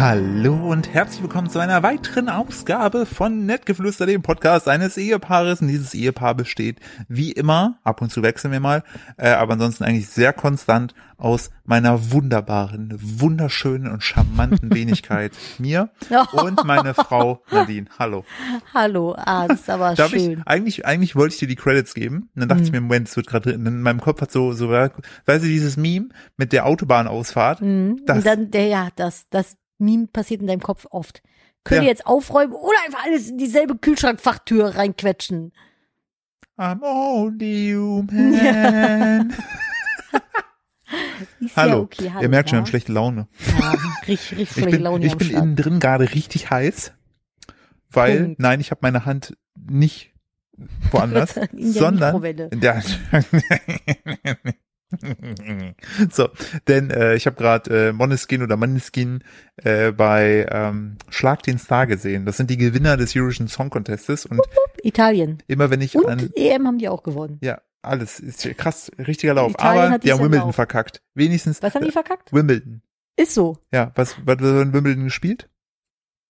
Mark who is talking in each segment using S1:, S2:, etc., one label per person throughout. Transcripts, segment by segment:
S1: Hallo und herzlich willkommen zu einer weiteren Ausgabe von Nettgeflüster, dem Podcast eines Ehepaares. Und dieses Ehepaar besteht wie immer, ab und zu wechseln wir mal, äh, aber ansonsten eigentlich sehr konstant aus meiner wunderbaren, wunderschönen und charmanten Wenigkeit mir und meine Frau Nadine. Hallo.
S2: Hallo, ah, das ist aber
S1: Darf
S2: schön.
S1: ich, eigentlich, eigentlich wollte ich dir die Credits geben. Und dann dachte ich mir, Moment, es wird gerade in meinem Kopf hat so, so, weißt du, dieses Meme mit der Autobahnausfahrt.
S2: Mhm.
S1: Das,
S2: Und dann, der, ja, das, das Meme passiert in deinem Kopf oft. Könnt
S1: Ja.
S2: ihr jetzt aufräumen oder einfach alles in dieselbe Kühlschrankfachtür reinquetschen?
S1: I'm only human.
S2: Ja
S1: Hallo.
S2: okay, hallo.
S1: Ihr merkt schon, wir
S2: ja?
S1: haben schlechte Laune.
S2: Ja, richtig, richtig
S1: Ich
S2: schlechte
S1: bin,
S2: Laune
S1: ich bin innen drin gerade richtig heiß, weil,
S2: Punkt.
S1: nein, ich habe meine Hand nicht woanders,
S2: In der
S1: sondern in der so, denn äh, ich habe gerade äh, Moneskin oder Moneskin äh, bei ähm, Schlag den Star gesehen. Das sind die Gewinner des Eurovision Song Contestes und
S2: Italien.
S1: immer wenn ich
S2: Und
S1: an
S2: EM haben die auch gewonnen.
S1: ja alles ist krass richtiger Lauf,
S2: Italien
S1: aber die haben Wimbledon
S2: Lauf.
S1: verkackt. Wenigstens
S2: Was haben die
S1: äh,
S2: verkackt?
S1: Wimbledon.
S2: Ist so.
S1: Ja, was was wird in Wimbledon gespielt?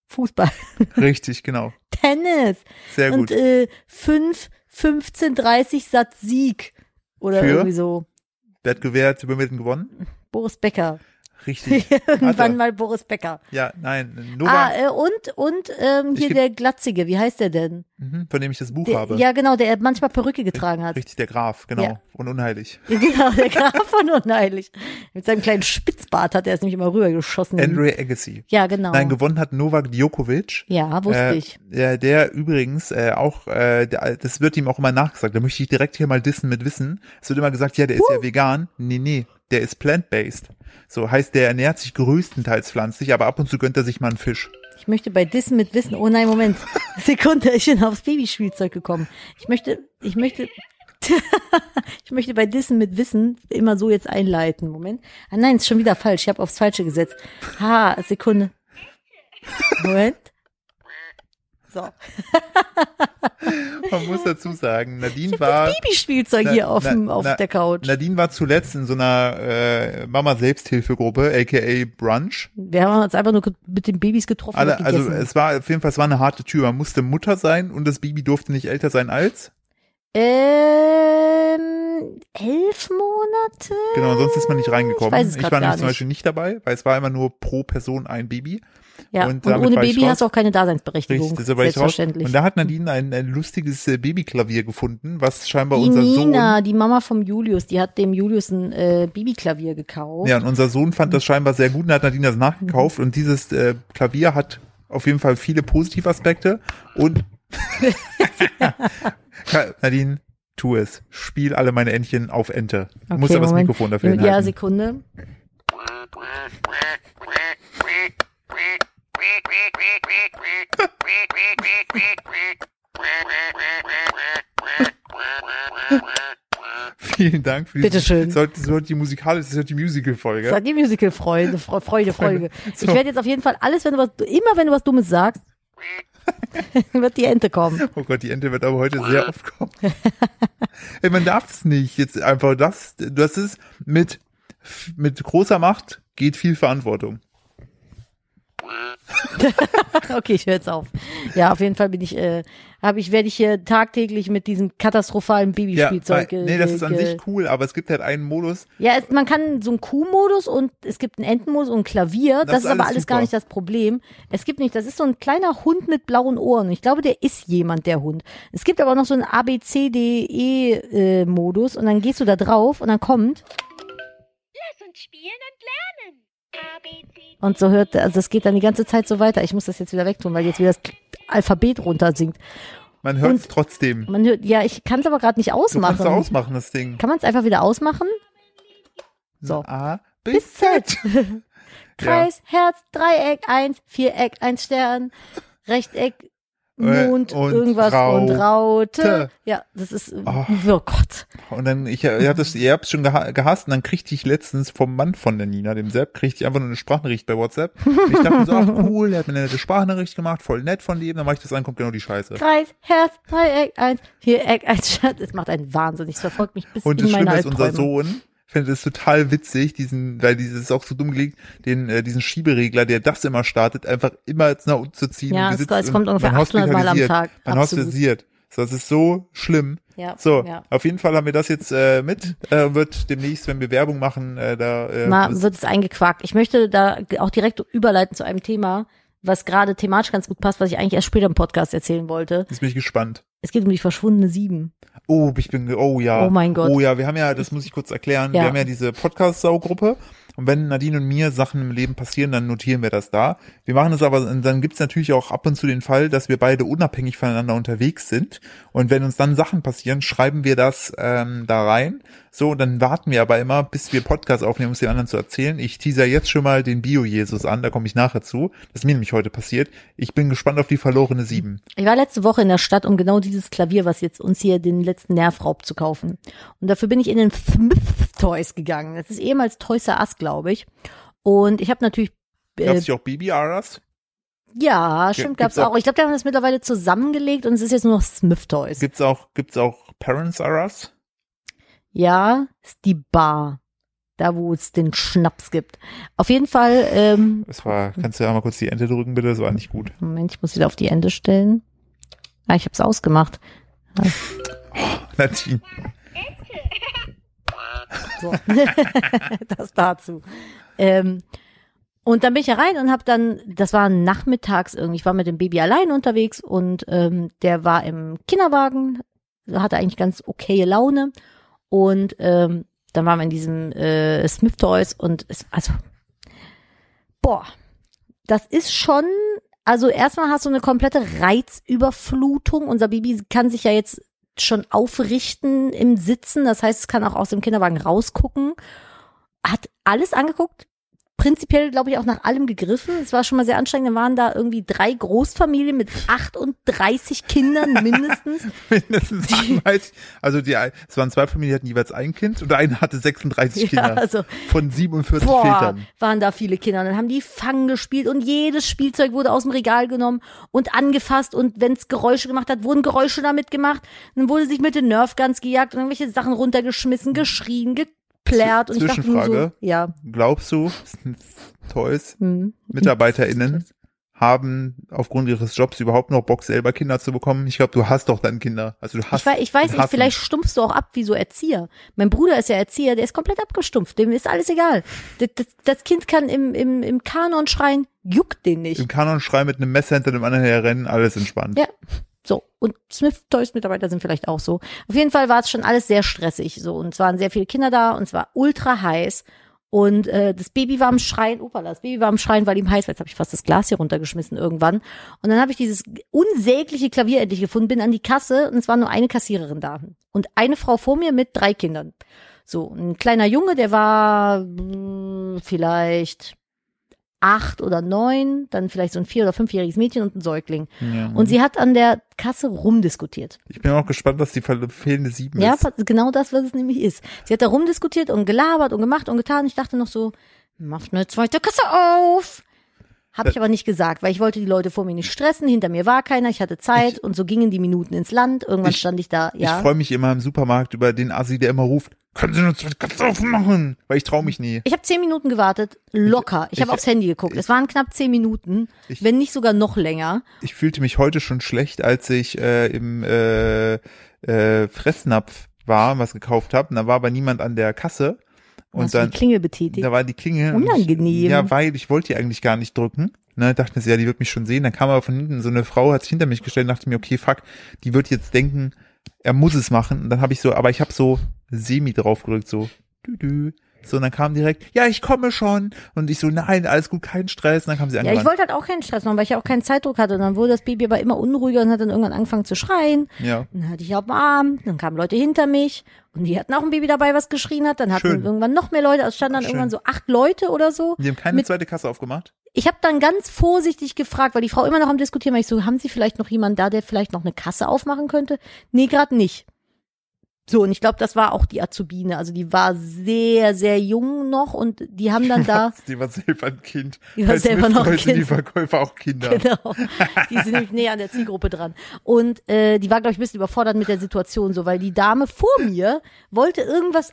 S2: Fußball.
S1: Richtig, genau.
S2: Tennis.
S1: Sehr gut.
S2: Und äh, 5, 15, 30 Satz Sieg. Oder
S1: Für?
S2: irgendwie so.
S1: Wer hat gewährt, Wimbledon gewonnen?
S2: Boris Becker.
S1: Richtig.
S2: Irgendwann mal Boris Becker.
S1: Ja, nein,
S2: Ah,
S1: Novak,
S2: äh, und, und ähm, hier der Glatzige, wie heißt der denn?
S1: mhm, von dem ich das Buch
S2: Der,
S1: habe.
S2: ja, genau, der manchmal Perücke getragen hat.
S1: Richtig, der Graf, genau.
S2: Ja.
S1: Und unheilig.
S2: Genau, der Graf von Unheilig. Mit seinem kleinen Spitzbart hat er es nämlich immer rübergeschossen.
S1: Andre Agassi.
S2: ja, genau.
S1: Nein, gewonnen hat Novak Djokovic.
S2: ja, wusste
S1: Äh,
S2: ich.
S1: ja, der übrigens äh, auch, äh, der, das wird ihm auch immer nachgesagt. Da möchte ich direkt hier mal dissen mit Wissen. Es wird immer gesagt, ja, der ist ja vegan. Nee, nee, der ist plant-based. So heißt, der ernährt sich größtenteils pflanzlich, aber ab und zu gönnt er sich mal einen Fisch.
S2: Ich möchte bei Dissen mit Wissen, oh nein, Moment. Sekunde, ich bin aufs Babyspielzeug gekommen. Ich möchte, ich möchte, ich möchte bei Dissen mit Wissen immer so jetzt einleiten. Moment. Ah nein, ist schon wieder falsch. Ich habe aufs Falsche gesetzt. Ha, Sekunde. Moment. So.
S1: Man muss dazu sagen, Nadine war,
S2: Babyspielzeug hier auf,
S1: na-
S2: dem, auf
S1: na-
S2: der Couch.
S1: Nadine war zuletzt in so einer äh, Mama-Selbsthilfegruppe, aka Brunch.
S2: Wir haben uns einfach nur mit den Babys getroffen
S1: Alle, also es war auf jeden Fall, es war eine harte Tür. Man musste Mutter sein und das Baby durfte nicht älter sein als.
S2: ähm, elf Monate?
S1: Genau, sonst ist man nicht reingekommen.
S2: Ich grad
S1: war nämlich zum. Beispiel nicht dabei, weil es war immer nur pro Person ein Baby.
S2: Ja,
S1: und
S2: und, ohne Baby hast du auch keine Daseinsberechtigung.
S1: Richtig.
S2: Selbstverständlich.
S1: Und da hat Nadine ein, ein lustiges äh, Babyklavier gefunden, was scheinbar
S2: die
S1: unser
S2: Nina, die Mama vom Julius, die hat dem Julius ein äh, Babyklavier gekauft.
S1: Sohn. Ja, und unser Sohn fand das scheinbar sehr gut und hat Nadine das nachgekauft.
S2: Mhm.
S1: Und dieses äh, Klavier hat auf jeden Fall viele Positivaspekte. Und Ka- Nadine, tu es. Spiel alle meine Entchen auf Ente. Du musst
S2: Okay,
S1: aber das
S2: Moment.
S1: Mikrofon dafür
S2: Ja,
S1: hinhalten.
S2: Sekunde.
S1: Vielen Dank für diese,
S2: Bitteschön.
S1: Sollte, sollte die musikalische, das ist die Musical-Folge.
S2: Sag die Musical-Freude, Fre- Freude, Folge.
S1: So.
S2: Ich werde jetzt auf jeden Fall alles, wenn du was, immer wenn du was Dummes sagst, wird die Ente kommen.
S1: Oh Gott, die Ente wird aber heute sehr oft kommen. Ey, man darf es nicht. Jetzt einfach das, das ist mit, mit großer Macht geht viel Verantwortung.
S2: Okay, ich höre jetzt auf. Ja, auf jeden Fall bin ich, äh, habe ich, werde ich hier tagtäglich mit diesem katastrophalen
S1: Ja, weil,
S2: Babyspielzeug. äh,
S1: nee, das ist an sich cool, aber es gibt halt einen Modus.
S2: Ja, es, man kann so einen Kuhmodus und es gibt einen Entenmodus und ein Klavier. Das,
S1: ist
S2: ist aber
S1: alles
S2: alles gar
S1: super.
S2: nicht das Problem. Es gibt nicht, das ist so ein kleiner Hund mit blauen Ohren. Ich glaube, der ist jemand, der Hund. Es gibt aber noch so einen ABCDE-Modus und dann gehst du da drauf und dann kommt
S3: Lass uns spielen und lernen.
S2: Und so hört, also das geht dann die ganze Zeit so weiter. Ich muss das jetzt wieder wegtun, weil jetzt wieder das Alphabet runter singt.
S1: Man hört es trotzdem.
S2: Man hört, ja, ich kann es aber gerade nicht
S1: Du kannst
S2: ausmachen.
S1: es ausmachen, das Ding.
S2: Kann man es einfach wieder ausmachen? So.
S1: A,
S2: Bis Z.
S1: Ja.
S2: Kreis, Herz, Dreieck, eins, Viereck, ein Stern, Rechteck, Mond,
S1: und
S2: irgendwas und
S1: Raute.
S2: Raute. Ja, das ist,
S1: Oh.
S2: oh Gott.
S1: Und dann, ich, ihr habt das, ihr habt es schon geha gehasst und dann kriegte ich letztens vom Mann von der Nina, dem Sepp, kriegte ich einfach nur eine Sprachnachricht bei WhatsApp. Und ich dachte mir so, ach cool, der hat mir eine nette Sprachnachricht gemacht, voll nett von dem, dann mache ich das an, kommt genau die Scheiße.
S2: Kreis, Herz, Dreieck, eins, Viereck, ein Stern. Das macht einen Wahnsinn. Es verfolgt mich bis
S1: Und
S2: in
S1: das
S2: meine
S1: Schlimme ist, unser. Sohn finde das total witzig, diesen, weil dieses ist auch so dumm gelegt, den, äh, diesen Schieberegler, der das immer startet, einfach immer jetzt nach unten zu ziehen.
S2: Ja, es- es kommt ungefähr
S1: man
S2: 800 Mal am. Tag.
S1: Man
S2: Absolut.
S1: hospitalisiert. So, Das ist so schlimm.
S2: Ja,
S1: So,
S2: ja.
S1: auf jeden Fall haben wir das jetzt äh, mit, äh, wird demnächst, wenn wir Werbung machen, äh, da äh, das-
S2: wird es eingequakt. Ich möchte da auch direkt überleiten zu einem Thema, was gerade thematisch ganz gut passt, was ich eigentlich erst später im Podcast erzählen wollte.
S1: jetzt bin ich gespannt.
S2: Es geht um die verschwundene Sieben.
S1: Oh, ich bin, oh ja.
S2: Oh mein Gott.
S1: Oh ja, wir haben ja, das muss ich kurz erklären,
S2: Ja.
S1: wir haben ja diese Podcast-Saugruppe und wenn Nadine und mir Sachen im Leben passieren, dann notieren wir das da. Wir machen es aber, dann gibt's natürlich auch ab und zu den Fall, dass wir beide unabhängig voneinander unterwegs sind und wenn uns dann Sachen passieren, schreiben wir das ähm, da rein. So, und dann warten wir aber immer, bis wir Podcast aufnehmen, um es den anderen zu erzählen. Ich teaser jetzt schon mal den Bio-Jesus an, da komme ich nachher zu. Das ist mir nämlich heute passiert. Ich bin gespannt auf die verlorene Sieben.
S2: Ich war letzte Woche in der Stadt, um genau dieses Klavier, was jetzt uns hier den letzten Nerv raubt, zu kaufen. Und dafür bin ich in den Smith Toys gegangen. Das ist ehemals Toys Us, glaube ich. Und ich habe natürlich äh,
S1: hier auch Baby-Aras?
S2: ja, stimmt,
S1: gibt's
S2: gab's
S1: auch-
S2: auch. Ich glaube, die haben das mittlerweile zusammengelegt und es ist jetzt nur noch Smith Toys.
S1: Gibt's auch, gibt's auch Parents-Aras?
S2: Ja, ist die Bar. Da, wo es den Schnaps gibt. Auf jeden Fall, ähm,
S1: Das war, kannst du ja mal kurz die Ente drücken, bitte? Das war nicht gut.
S2: Moment, ich muss wieder auf die Ende stellen. Ah, ich hab's ausgemacht.
S1: Nadine.
S2: So. das dazu. Ähm, und dann bin ich herein und habe dann, das war nachmittags irgendwie, ich war mit dem Baby allein unterwegs und ähm, der war im Kinderwagen, hatte eigentlich ganz okaye Laune und ähm, dann waren wir in diesem äh, Smith Toys und es, also, boah, das ist schon, also erstmal hast du eine komplette Reizüberflutung. Unser Baby kann sich ja jetzt schon aufrichten im Sitzen. Das heißt, es kann auch aus dem Kinderwagen rausgucken. Hat alles angeguckt. Prinzipiell, glaube ich, auch nach allem gegriffen. Es war schon mal sehr anstrengend. Dann waren da irgendwie drei Großfamilien mit 38 Kindern mindestens.
S1: Mindestens 38. Also die, es waren zwei Familien, die hatten jeweils ein Kind und eine hatte 36
S2: Ja,
S1: Kinder.
S2: also
S1: Von 47
S2: Boah,
S1: Vätern.
S2: waren da viele Kinder. Und dann haben die Fangen gespielt und jedes Spielzeug wurde aus dem Regal genommen und angefasst und wenn es Geräusche gemacht hat, wurden Geräusche damit gemacht. Dann wurde sich mit den Nerfguns gejagt und irgendwelche Sachen runtergeschmissen, geschrien, geplärt. Und ich dachte so,
S1: Zwischenfrage.
S2: ja.
S1: Glaubst du, Toys,
S2: Hm.
S1: MitarbeiterInnen haben aufgrund ihres Jobs überhaupt noch Bock, selber Kinder zu bekommen? Ich glaube, du hast doch dann Kinder. Also du hast.
S2: Ich, wei- ich weiß nicht, vielleicht stumpfst du auch ab wie so Erzieher. Mein Bruder ist ja Erzieher, der ist komplett abgestumpft, dem ist alles egal. Das, das, das Kind kann im, im, im Kanon schreien, juckt den nicht.
S1: Im Kanon schreien mit einem Messer hinter dem anderen herrennen, alles entspannt.
S2: Ja. So. Und Smith Toys Mitarbeiter sind vielleicht auch so. Auf jeden Fall war es schon alles sehr stressig. So. Und es waren sehr viele Kinder da und es war ultra heiß. Und äh, das Baby war am Schreien, opala, das Baby war am Schreien, weil ihm heiß war. Jetzt habe ich fast das Glas hier runtergeschmissen irgendwann. Und dann habe ich dieses unsägliche Klavier endlich gefunden, bin an die Kasse und es war nur eine Kassiererin da. Und eine Frau vor mir mit drei Kindern. So, ein kleiner Junge, der war mh, vielleicht acht oder neun, dann vielleicht so ein vier- oder fünfjähriges Mädchen und ein Säugling.
S1: Ja.
S2: Und sie hat an der Kasse rumdiskutiert.
S1: ich bin auch gespannt, was die fehlende Sieben
S2: Ja,
S1: ist.
S2: genau das, was es nämlich ist. Sie hat da rumdiskutiert und gelabert und gemacht und getan. Ich dachte noch so, macht eine zweite Kasse auf. Habe ich aber nicht gesagt, weil ich wollte die Leute vor mir nicht stressen. Hinter mir war keiner, ich hatte Zeit und so gingen die Minuten ins Land. Irgendwann
S1: Ich-
S2: stand ich da,
S1: Ich
S2: ja.
S1: freue mich immer im Supermarkt über den Assi, der immer ruft, können Sie eine zweite Katze aufmachen? Weil ich traue mich nie.
S2: Ich habe zehn Minuten gewartet, locker. Ich,
S1: ich-
S2: habe aufs Handy geguckt. es waren knapp zehn Minuten,
S1: Ich-
S2: wenn nicht sogar noch länger.
S1: Ich fühlte mich heute schon schlecht, als ich äh, im äh, äh, Fressnapf war, was gekauft habe. Und da war aber niemand an der Kasse. Und
S2: Hast
S1: dann,
S2: die Klingel betätigt?
S1: da war die Klingel.
S2: Unangenehm.
S1: Ich, ja, weil ich wollte die eigentlich gar nicht drücken. Ne, dachte mir, ja, die wird mich schon sehen. Dann kam aber von hinten so eine Frau, hat sich hinter mich gestellt und dachte mir, okay, fuck, die wird jetzt denken, er muss es machen. Und dann habe ich so, aber ich habe so semi drauf gedrückt, so, dü -dü. So, und dann kam direkt, ja, ich komme schon. Und ich so, nein, alles gut, kein Stress. Und dann kam sie
S2: Ja, ich
S1: angerannt.
S2: wollte halt auch keinen Stress machen, weil ich ja auch keinen Zeitdruck hatte. Und dann wurde das Baby aber immer unruhiger und hat dann irgendwann angefangen zu schreien.
S1: Ja.
S2: Dann hatte ich auf dem Arm, dann kamen Leute hinter mich und die hatten auch ein Baby dabei, was geschrien hat. Dann hatten
S1: Schön.
S2: irgendwann noch mehr Leute, also es standen dann
S1: Schön.
S2: irgendwann so acht Leute oder so.
S1: Die haben keine
S2: Mit-
S1: zweite Kasse aufgemacht.
S2: Ich habe dann ganz vorsichtig gefragt, weil die Frau immer noch am Diskutieren war. Ich so, haben Sie vielleicht noch jemanden da, der vielleicht noch eine Kasse aufmachen könnte? Nee, gerade nicht. So, und ich glaube, das war auch die Azubine. Also die war sehr, sehr jung noch und die haben dann da,
S1: Die war selber ein Kind.
S2: Die war selber noch ein
S1: sind Die
S2: Kind.
S1: Verkäufer auch Kinder.
S2: genau, die sind nämlich näher an der Zielgruppe dran. Und äh, die war, glaube ich, ein bisschen überfordert mit der Situation so, weil die Dame vor mir wollte irgendwas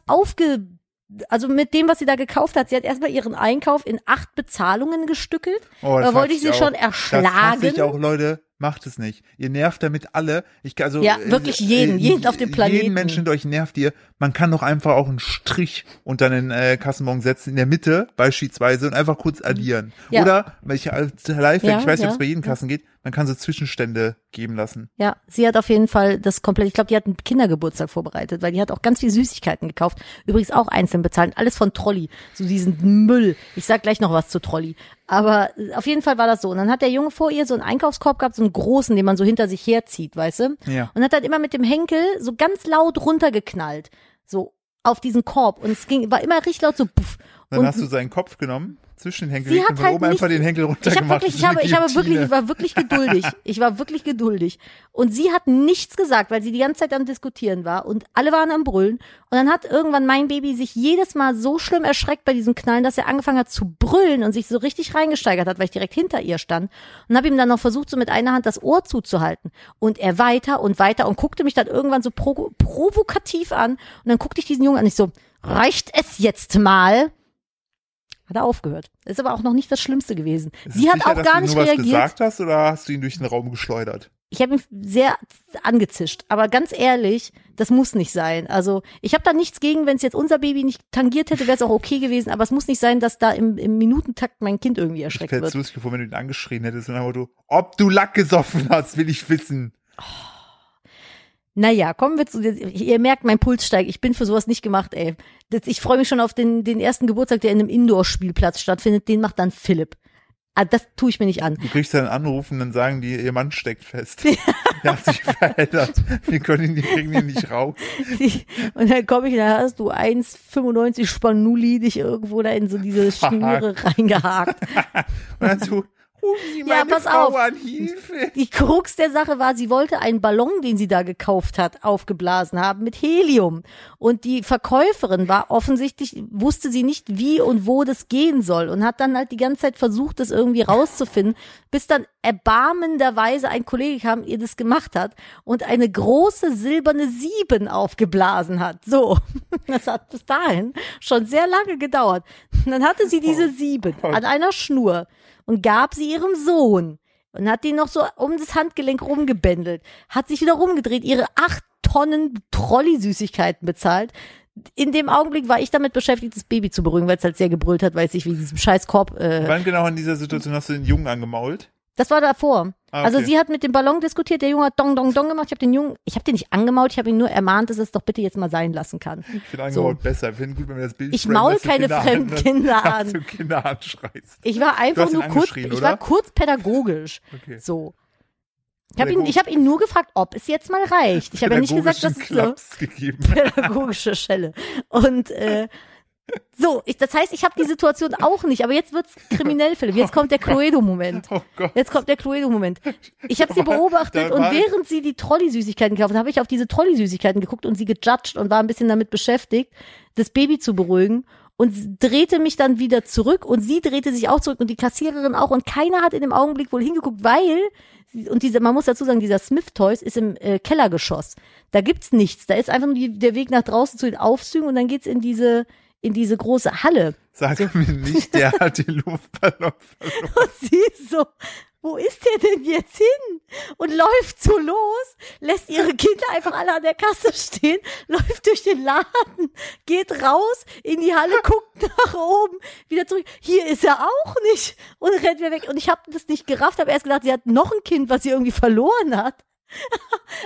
S2: also mit dem, was sie da gekauft hat, sie hat erstmal ihren Einkauf in acht Bezahlungen gestückelt.
S1: Oh,
S2: da
S1: das
S2: wollte ich sie
S1: auch.
S2: schon
S1: Das
S2: erschlagen.
S1: ich auch, Leute. Macht es nicht. Ihr nervt damit alle. Ich, also,
S2: Ja, wirklich jeden, jeden auf dem Planeten.
S1: Jeden Menschen durch nervt ihr. Man kann doch einfach auch einen Strich unter den äh, Kassenbon setzen, in der Mitte beispielsweise und einfach kurz addieren.
S2: Ja.
S1: Oder, welche als Lifehack,
S2: Ja,
S1: ich weiß nicht,
S2: ja,
S1: ob es bei jedem Kassen geht, man kann so Zwischenstände geben lassen.
S2: Ja, sie hat auf jeden Fall das komplett, ich glaube, die hat einen Kindergeburtstag vorbereitet, weil die hat auch ganz viel Süßigkeiten gekauft. Übrigens auch einzeln bezahlt, alles von Trolli, so diesen Müll. Ich sag gleich noch was zu Trolli. Aber äh, auf jeden Fall war das so. Und dann hat der Junge vor ihr so einen Einkaufskorb gehabt, so einen großen, den man so hinter sich herzieht, weißt du?
S1: Ja.
S2: Und hat dann immer mit dem Henkel so ganz laut runtergeknallt. So auf diesen Korb. Und es ging, war immer richtig laut so puff.
S1: Dann
S2: und
S1: hast du seinen Kopf genommen, zwischen den Henkel
S2: Sie hat halt
S1: oben einfach den Henkel
S2: ich
S1: runtergemacht.
S2: habe wirklich, ich habe, ich habe wirklich, ich war wirklich geduldig. Ich war wirklich geduldig. Und sie hat nichts gesagt, weil sie die ganze Zeit am Diskutieren war und alle waren am Brüllen. Und dann hat irgendwann mein Baby sich jedes Mal so schlimm erschreckt bei diesem Knallen, dass er angefangen hat zu brüllen und sich so richtig reingesteigert hat, weil ich direkt hinter ihr stand. Und habe ihm dann noch versucht, so mit einer Hand das Ohr zuzuhalten. Und er weiter und weiter und guckte mich dann irgendwann so pro provokativ an. Und dann guckte ich diesen Jungen an, ich so, reicht es jetzt mal? Hat er aufgehört. Ist aber auch noch nicht das Schlimmste gewesen.
S1: Ist
S2: Sie hat
S1: sicher,
S2: auch gar
S1: du
S2: nicht
S1: nur was
S2: reagiert.
S1: gesagt hast oder hast du ihn durch den Raum geschleudert?
S2: Ich habe ihn sehr angezischt. Aber ganz ehrlich, das muss nicht sein. Also ich habe da nichts gegen, wenn es jetzt unser Baby nicht tangiert hätte, wäre es auch okay gewesen. Aber es muss nicht sein, dass da im, im Minutentakt mein Kind irgendwie
S1: Ich
S2: erschreckt
S1: hätte es
S2: wird.
S1: lustig gefunden, wenn du ihn angeschrien hättest und dann du, ob du Lack gesoffen hast, will ich wissen.
S2: Naja, kommen wir zu, ihr merkt, mein Puls steigt. Ich bin für sowas nicht gemacht, ey. Ich freue mich schon auf den, den ersten Geburtstag, der in einem Indoor-Spielplatz stattfindet. Den macht dann Philipp. Ah, das tue ich mir nicht an.
S1: Du kriegst dann einen Anruf und dann sagen die, ihr Mann steckt fest. er hat sich verändert. Wir können ihn, wir kriegen ihn nicht raus.
S2: Und dann komme ich, da hast du 1,95 Spanuli dich irgendwo da in so diese Schnüre reingehakt.
S1: Und dann so, Sie
S2: Ja, pass
S1: Frau
S2: auf.
S1: an, Hilfe.
S2: Die Krux der Sache war, sie wollte einen Ballon, den sie da gekauft hat, aufgeblasen haben mit Helium. Und die Verkäuferin war offensichtlich, wusste sie nicht, wie und wo das gehen soll und hat dann halt die ganze Zeit versucht, das irgendwie rauszufinden, bis dann erbarmenderweise ein Kollege kam, ihr das gemacht hat und eine große silberne Sieben aufgeblasen hat. So. Das hat bis dahin schon sehr lange gedauert. Und dann hatte sie diese Sieben an einer Schnur und gab sie ihrem Sohn und hat ihn noch so um das Handgelenk rumgebändelt, hat sich wieder rumgedreht, ihre acht Tonnen Trolley-Süßigkeiten bezahlt. In dem Augenblick war ich damit beschäftigt, das Baby zu beruhigen, weil es halt sehr gebrüllt hat, weil es sich wegen diesem scheiß Korb, äh,
S1: Wann genau in dieser Situation hast du den Jungen angemault?
S2: Das war davor.
S1: Ah,
S2: Also
S1: okay.
S2: sie hat mit dem Ballon diskutiert, der Junge hat Dong Dong Dong gemacht, ich habe den Jungen, ich habe den nicht angemault, ich habe ihn nur ermahnt, dass er es doch bitte jetzt mal sein lassen kann.
S1: Ich finde angemault besser. Ich finde gut, wenn wir das Bild
S2: Ich maul keine fremden
S1: an-
S2: Kinder an.
S1: du Kinder anschreist.
S2: Ich war einfach nur kurz,
S1: angeschrien,
S2: ich
S1: oder?
S2: war kurz pädagogisch.
S1: Okay.
S2: So. Ich habe ihn, ich hab ihn nur gefragt, ob es jetzt mal reicht. Ich habe ja nicht gesagt, dass es so
S1: gegeben.
S2: pädagogische Schelle. Und äh, so, ich, das heißt, ich habe die Situation auch nicht, aber jetzt wird's kriminell, Philipp. Jetzt kommt der Cluedo-Moment.
S1: Oh.
S2: Jetzt kommt der Cluedo-Moment. Ich habe sie beobachtet und während sie die Trolley-Süßigkeiten gekauft hat, habe ich auf diese Trolley-Süßigkeiten geguckt und sie gejudged und war ein bisschen damit beschäftigt, das Baby zu beruhigen und drehte mich dann wieder zurück und sie drehte sich auch zurück und die Kassiererin auch und keiner hat in dem Augenblick wohl hingeguckt, weil und diese, man muss dazu sagen, dieser Smith Toys ist im äh, Kellergeschoss. Da gibt's nichts. Da ist einfach nur die, der Weg nach draußen zu den Aufzügen und dann geht's in diese in diese große Halle.
S1: Sag mir nicht, der hat den Luftballon verloren.
S2: Und sie ist so, wo ist der denn jetzt hin? Und läuft so los, lässt ihre Kinder einfach alle an der Kasse stehen, läuft durch den Laden, geht raus in die Halle, guckt nach oben, wieder zurück. Hier ist er auch nicht und rennt wieder weg. Und ich habe das nicht gerafft, habe erst gedacht, sie hat noch ein Kind, was sie irgendwie verloren hat.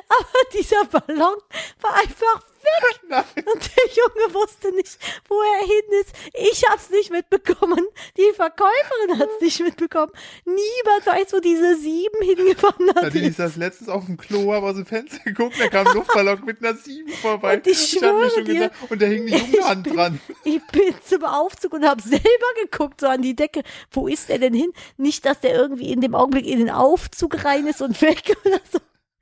S2: Aber dieser Ballon war einfach weg.
S1: Nein.
S2: Und der Junge wusste nicht, wo er hin ist. Ich hab's nicht mitbekommen. Die Verkäuferin hat's nicht mitbekommen. Niemand weiß, wo diese sieben hingewandert
S1: Ja, die
S2: ist.
S1: ist das letztens auf dem Klo, habe aus dem Fenster geguckt, da kam ein Luftballon mit einer Sieben vorbei.
S2: Und ich
S1: hab mir
S2: schwöre
S1: schon
S2: dir,
S1: gedacht, und da hing die junge Hand
S2: bin-
S1: dran.
S2: Ich bin zum Aufzug und habe selber geguckt, so an die Decke. Wo ist der denn hin? Nicht, dass der irgendwie in dem Augenblick in den Aufzug rein ist und weg oder so.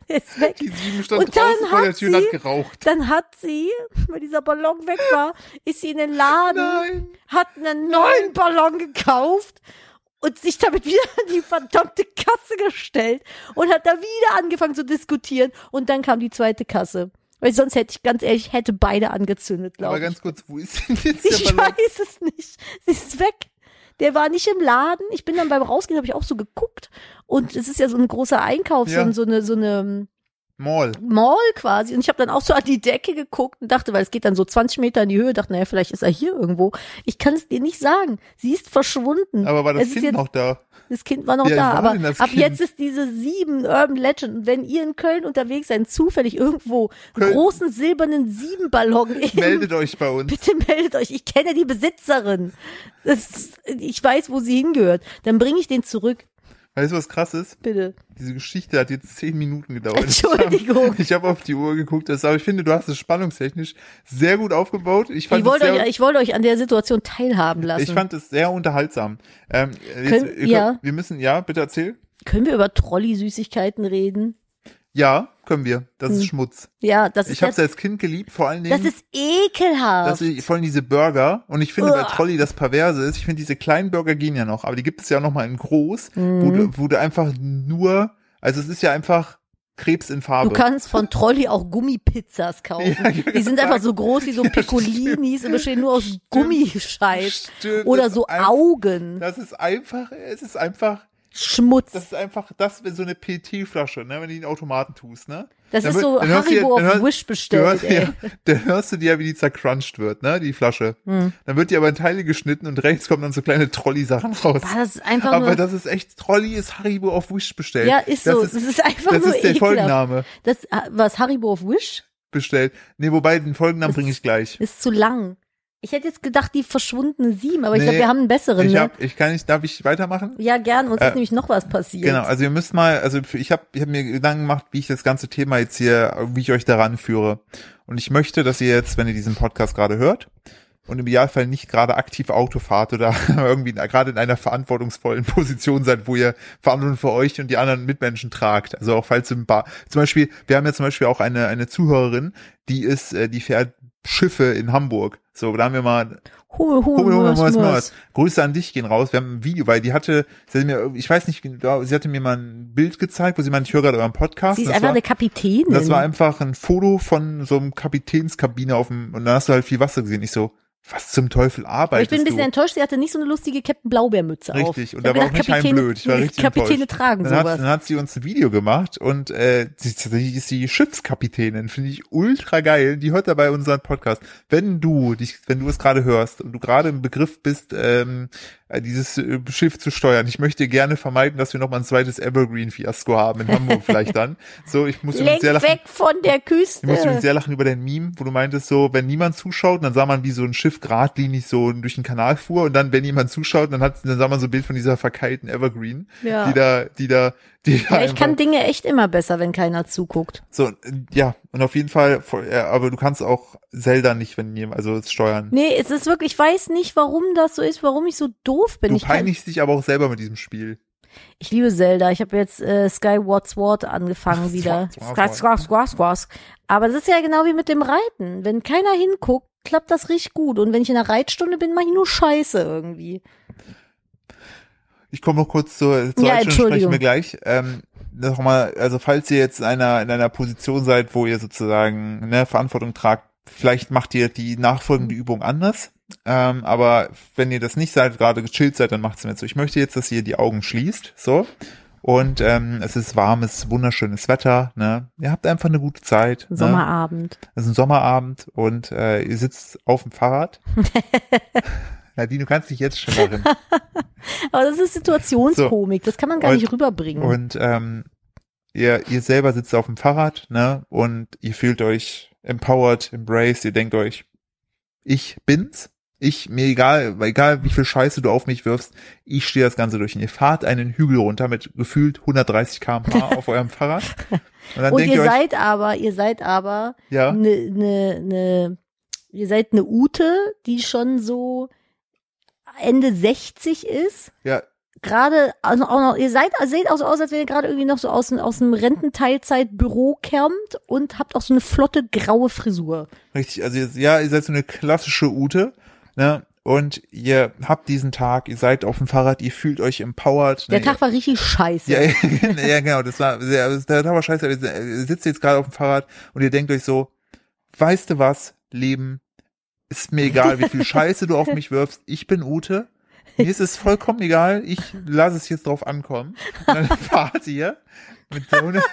S2: Ist weg.
S1: Die Sieben stand
S2: Und dann
S1: draußen vor der
S2: hat
S1: Tür und hat
S2: sie-
S1: geraucht.
S2: Dann hat sie, weil dieser Ballon weg war, ist sie in den Laden,
S1: Nein.
S2: hat einen neuen Ballon gekauft und sich damit wieder an die verdammte Kasse gestellt und hat da wieder angefangen zu diskutieren und dann kam die zweite Kasse. Weil sonst hätte ich, ganz ehrlich, hätte beide angezündet,
S1: Aber
S2: glaube ich.
S1: ganz kurz, wo ist denn jetzt
S2: Ich
S1: der Ballon?
S2: weiß es nicht. Sie ist weg. Der war nicht im Laden. Ich bin dann beim Rausgehen, habe ich auch so geguckt. Und es ist ja so ein großer Einkauf,
S1: Ja.
S2: so, so eine, so eine
S1: Mall.
S2: Mall quasi. Und ich habe dann auch so an die Decke geguckt und dachte, weil es geht dann so 20 Meter in die Höhe, dachte, naja, vielleicht ist er hier irgendwo. Ich kann es dir nicht sagen. Sie ist verschwunden.
S1: Aber war das
S2: Es ist
S1: Kind
S2: jetzt-
S1: noch da?
S2: Das Kind war noch
S1: alt
S2: da,
S1: war
S2: aber ab
S1: Kind?
S2: jetzt ist diese sieben Urban Legend. Und wenn ihr in Köln unterwegs seid, zufällig irgendwo einen
S1: Köln-
S2: großen silbernen Siebenballon
S1: Meldet euch bei uns.
S2: Bitte meldet euch, ich kenne die Besitzerin. Das, ich weiß, wo sie hingehört. Dann bringe ich den zurück,
S1: Weißt du, was krass ist?
S2: bitte.
S1: Diese Geschichte hat jetzt zehn Minuten gedauert.
S2: Entschuldigung.
S1: Ich habe hab auf die Uhr geguckt, aber ich finde, du hast es spannungstechnisch sehr gut aufgebaut. Ich fand
S2: Ich wollte,
S1: sehr,
S2: euch, ich wollte euch an der Situation teilhaben lassen.
S1: ich fand es sehr unterhaltsam. Ähm, jetzt,
S2: Können- ja.
S1: Wir müssen, ja, bitte erzähl.
S2: Können wir über Trolley-Süßigkeiten reden?
S1: Ja, können wir. Das ist
S2: Hm.
S1: Schmutz.
S2: Ja, das ist
S1: Ich habe es als Kind geliebt, vor allen Dingen.
S2: das ist ekelhaft.
S1: dass ich, vor allem diese Burger und ich finde bei
S2: Uah.
S1: Trolli das Perverse ist, ich finde diese kleinen Burger gehen ja noch, aber die gibt es ja noch mal in groß, wo,
S2: Mhm.
S1: du, wo du einfach nur, also es ist ja einfach Krebs in Farbe.
S2: Du kannst von Trolley auch Gummipizzas kaufen.
S1: Ja,
S2: die sind
S1: sag-
S2: einfach so groß wie so Piccolinis und bestehen nur aus Gummischeiß.
S1: Stimmt,
S2: Oder so
S1: ein-
S2: Augen.
S1: Das ist einfach, es ist einfach,
S2: Schmutz.
S1: das ist einfach, das wäre so eine PT-Flasche, ne, wenn du in den Automaten tust, ne?
S2: Das
S1: Dann
S2: ist so
S1: hörst
S2: Haribo
S1: dann
S2: auf Wish bestellt,
S1: hörst,
S2: ey.
S1: ja, dann hörst du dir ja, wie die zercrunched wird, ne, die Flasche.
S2: Hm.
S1: Dann wird die aber in Teile geschnitten und rechts kommen dann so kleine Trolley-Sachen raus.
S2: Das ist einfach
S1: Aber
S2: nur,
S1: das ist echt, Trolli ist Haribo auf Wish bestellt.
S2: ja, ist
S1: das
S2: so.
S1: Ist,
S2: das ist einfach
S1: das
S2: nur
S1: ist der
S2: ekelhaft.
S1: Folgenname
S2: Das, was Haribo auf Wish?
S1: bestellt. Nee, wobei den Folgennamen
S2: Das-
S1: bringe ich gleich.
S2: Ist zu lang. Ich hätte jetzt gedacht, die verschwundene Sieben, aber ich
S1: Nee,
S2: glaube, wir haben einen besseren,
S1: Ich
S2: ne?
S1: hab, ich kann nicht, darf ich weitermachen?
S2: ja, gern. Uns
S1: Äh,
S2: ist nämlich noch was passiert.
S1: Genau, also ihr müsst mal, also ich habe ich hab mir Gedanken gemacht, wie ich das ganze Thema jetzt hier, wie ich euch daran führe. Und ich möchte, dass ihr jetzt, wenn ihr diesen Podcast gerade hört und im Idealfall nicht gerade aktiv Auto fahrt oder irgendwie gerade in einer verantwortungsvollen Position seid, wo ihr Verantwortung für euch und die anderen Mitmenschen tragt. Also auch falls im Bar, zum Beispiel, wir haben ja zum Beispiel auch eine, eine Zuhörerin, die ist, äh, die fährt Schiffe in Hamburg. So, da haben wir mal
S2: Hummel, Hummel, Mörs,
S1: Mörs,
S2: Mörs.
S1: Mörs. Grüße an dich gehen raus. Wir haben ein Video, weil die hatte, sie hatte mir, ich weiß nicht, sie hatte mir mal ein Bild gezeigt, wo sie meinte, ich höre gerade euren Podcast.
S2: Sie ist
S1: das
S2: einfach
S1: war,
S2: eine Kapitänin.
S1: das war einfach ein Foto von so einem Kapitänskabine auf dem, und dann hast du halt viel Wasser gesehen. Ich so, was zum Teufel arbeitest
S2: ich bin ein bisschen
S1: du?
S2: enttäuscht, sie hatte nicht so eine lustige Captain Blaubeermütze auf.
S1: Richtig, und da war auch nicht
S2: Kapitäne-
S1: blöd. Ich war richtig
S2: Kapitäne
S1: enttäuscht.
S2: tragen
S1: dann hat,
S2: sowas.
S1: dann hat sie uns ein Video gemacht und äh, sie, ist die Schiffskapitänin, finde ich ultra geil. Die hört dabei unseren Podcast. Wenn du dich, wenn du es gerade hörst und du gerade im Begriff bist, ähm, äh, dieses äh, Schiff zu steuern, ich möchte gerne vermeiden, dass wir noch mal ein zweites Evergreen-Fiasko haben in Hamburg vielleicht dann. So, ich muss
S2: Lenk
S1: sehr lachen.
S2: weg von der Küste.
S1: Ich muss sehr lachen über dein Meme, wo du meintest so, wenn niemand zuschaut, dann sah man, wie so ein Schiff geradlinig so durch den Kanal fuhr und dann, wenn jemand zuschaut, dann hat, dann sah man so ein Bild von dieser verkeilten Evergreen,
S2: Ja.
S1: die da, die da, die da
S2: ja, ich kann Dinge echt immer besser, wenn keiner zuguckt.
S1: so, ja, und auf jeden Fall, aber du kannst auch Zelda nicht, wenn jemand, also steuern.
S2: Nee, es ist wirklich, ich weiß nicht, warum das so ist, warum ich so doof bin.
S1: Du
S2: ich, kann,
S1: peinigst dich aber auch selber mit diesem Spiel.
S2: ich liebe Zelda. Ich habe jetzt äh, Skyward Sword angefangen wieder.
S1: Sword. Sword,
S2: Sword, Sword. Aber das ist ja genau wie mit dem Reiten. Wenn keiner hinguckt, klappt das richtig gut. Und wenn ich in einer Reitstunde bin, mache ich nur Scheiße irgendwie.
S1: Ich komme noch kurz zur, zur
S2: Ja,
S1: Reitstunde, sprechen wir gleich. Ähm, noch mal, also falls ihr jetzt in einer, in einer Position seid, wo ihr sozusagen ne, Verantwortung tragt, vielleicht macht ihr die nachfolgende Übung anders. Ähm, aber wenn ihr das nicht seid, gerade gechillt seid, dann macht's mir so. Ich möchte jetzt, dass ihr die Augen schließt, so. Und ähm, es ist warmes, wunderschönes Wetter. Ne? Ihr habt einfach eine gute Zeit. Ne?
S2: Sommerabend.
S1: Es ist ein Sommerabend und äh, ihr sitzt auf dem Fahrrad. Nadine, du kannst dich jetzt schon darin.
S2: Aber das ist Situationskomik. Das kann man gar
S1: Und-
S2: nicht rüberbringen.
S1: Und ähm, ihr, ihr selber sitzt auf dem Fahrrad, ne? Und ihr fühlt euch empowered, embraced, ihr denkt euch, ich bin's. Ich, mir egal, egal wie viel Scheiße du auf mich wirfst, ich stehe das Ganze durch. Und ihr fahrt einen Hügel runter mit gefühlt 130 km/h auf eurem Fahrrad. Und
S2: Und ihr
S1: ihr euch,
S2: seid aber, ihr seid aber
S1: ja,
S2: ne, ne, ne, ihr seid eine Ute, die schon so Ende 60 ist.
S1: ja,
S2: Gerade, also auch noch, ihr seid, seht auch so aus, als wenn ihr gerade irgendwie noch so aus, dem- aus einem Rententeilzeitbüro kämmt und habt auch so eine flotte graue Frisur.
S1: richtig, also ihr, ja, ihr seid so eine klassische Ute, ne? Und ihr habt diesen Tag, ihr seid auf dem Fahrrad, ihr fühlt euch empowered.
S2: Der
S1: ne?
S2: Tag war richtig scheiße.
S1: Ja, ja, genau, das war sehr, der Tag war scheiße, aber ihr sitzt jetzt gerade auf dem Fahrrad und ihr denkt euch so, weißt du was, Leben, ist mir egal, wie viel Scheiße du auf mich wirfst. Ich bin Ute. Mir ist es vollkommen egal. Ich lasse es jetzt drauf ankommen. Und dann fahrt ihr mit so einer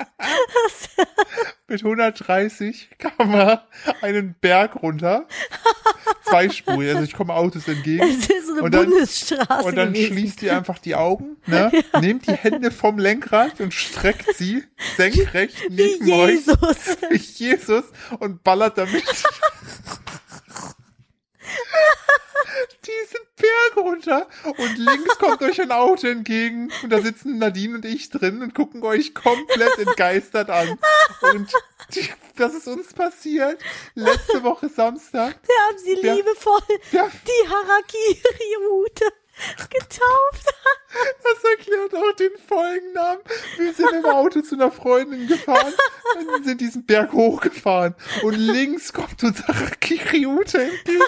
S1: mit 130 Kamera einen Berg runter. Zweispurig, also ich komme Autos entgegen.
S2: Es ist so eine
S1: Und dann-
S2: Bundesstraße
S1: Und dann
S2: gewesen.
S1: schließt ihr einfach die Augen, ne? nehmt die Hände vom Lenkrad und streckt sie senkrecht
S2: Wie
S1: neben euch
S2: Jesus.
S1: Jesus und ballert damit diesen Berg runter und links kommt euch ein Auto entgegen und da sitzen Nadine und ich drin und gucken euch komplett entgeistert an. Und die, das ist uns passiert letzte Woche Samstag.
S2: Wir haben sie liebevoll
S1: Ja.
S2: die Harakiri-Route getauft.
S1: Das erklärt auch den Folgennamen. Wir sind im Auto zu einer Freundin gefahren und sind diesen Berg hochgefahren. Und links kommt unser Kiriute entgegen.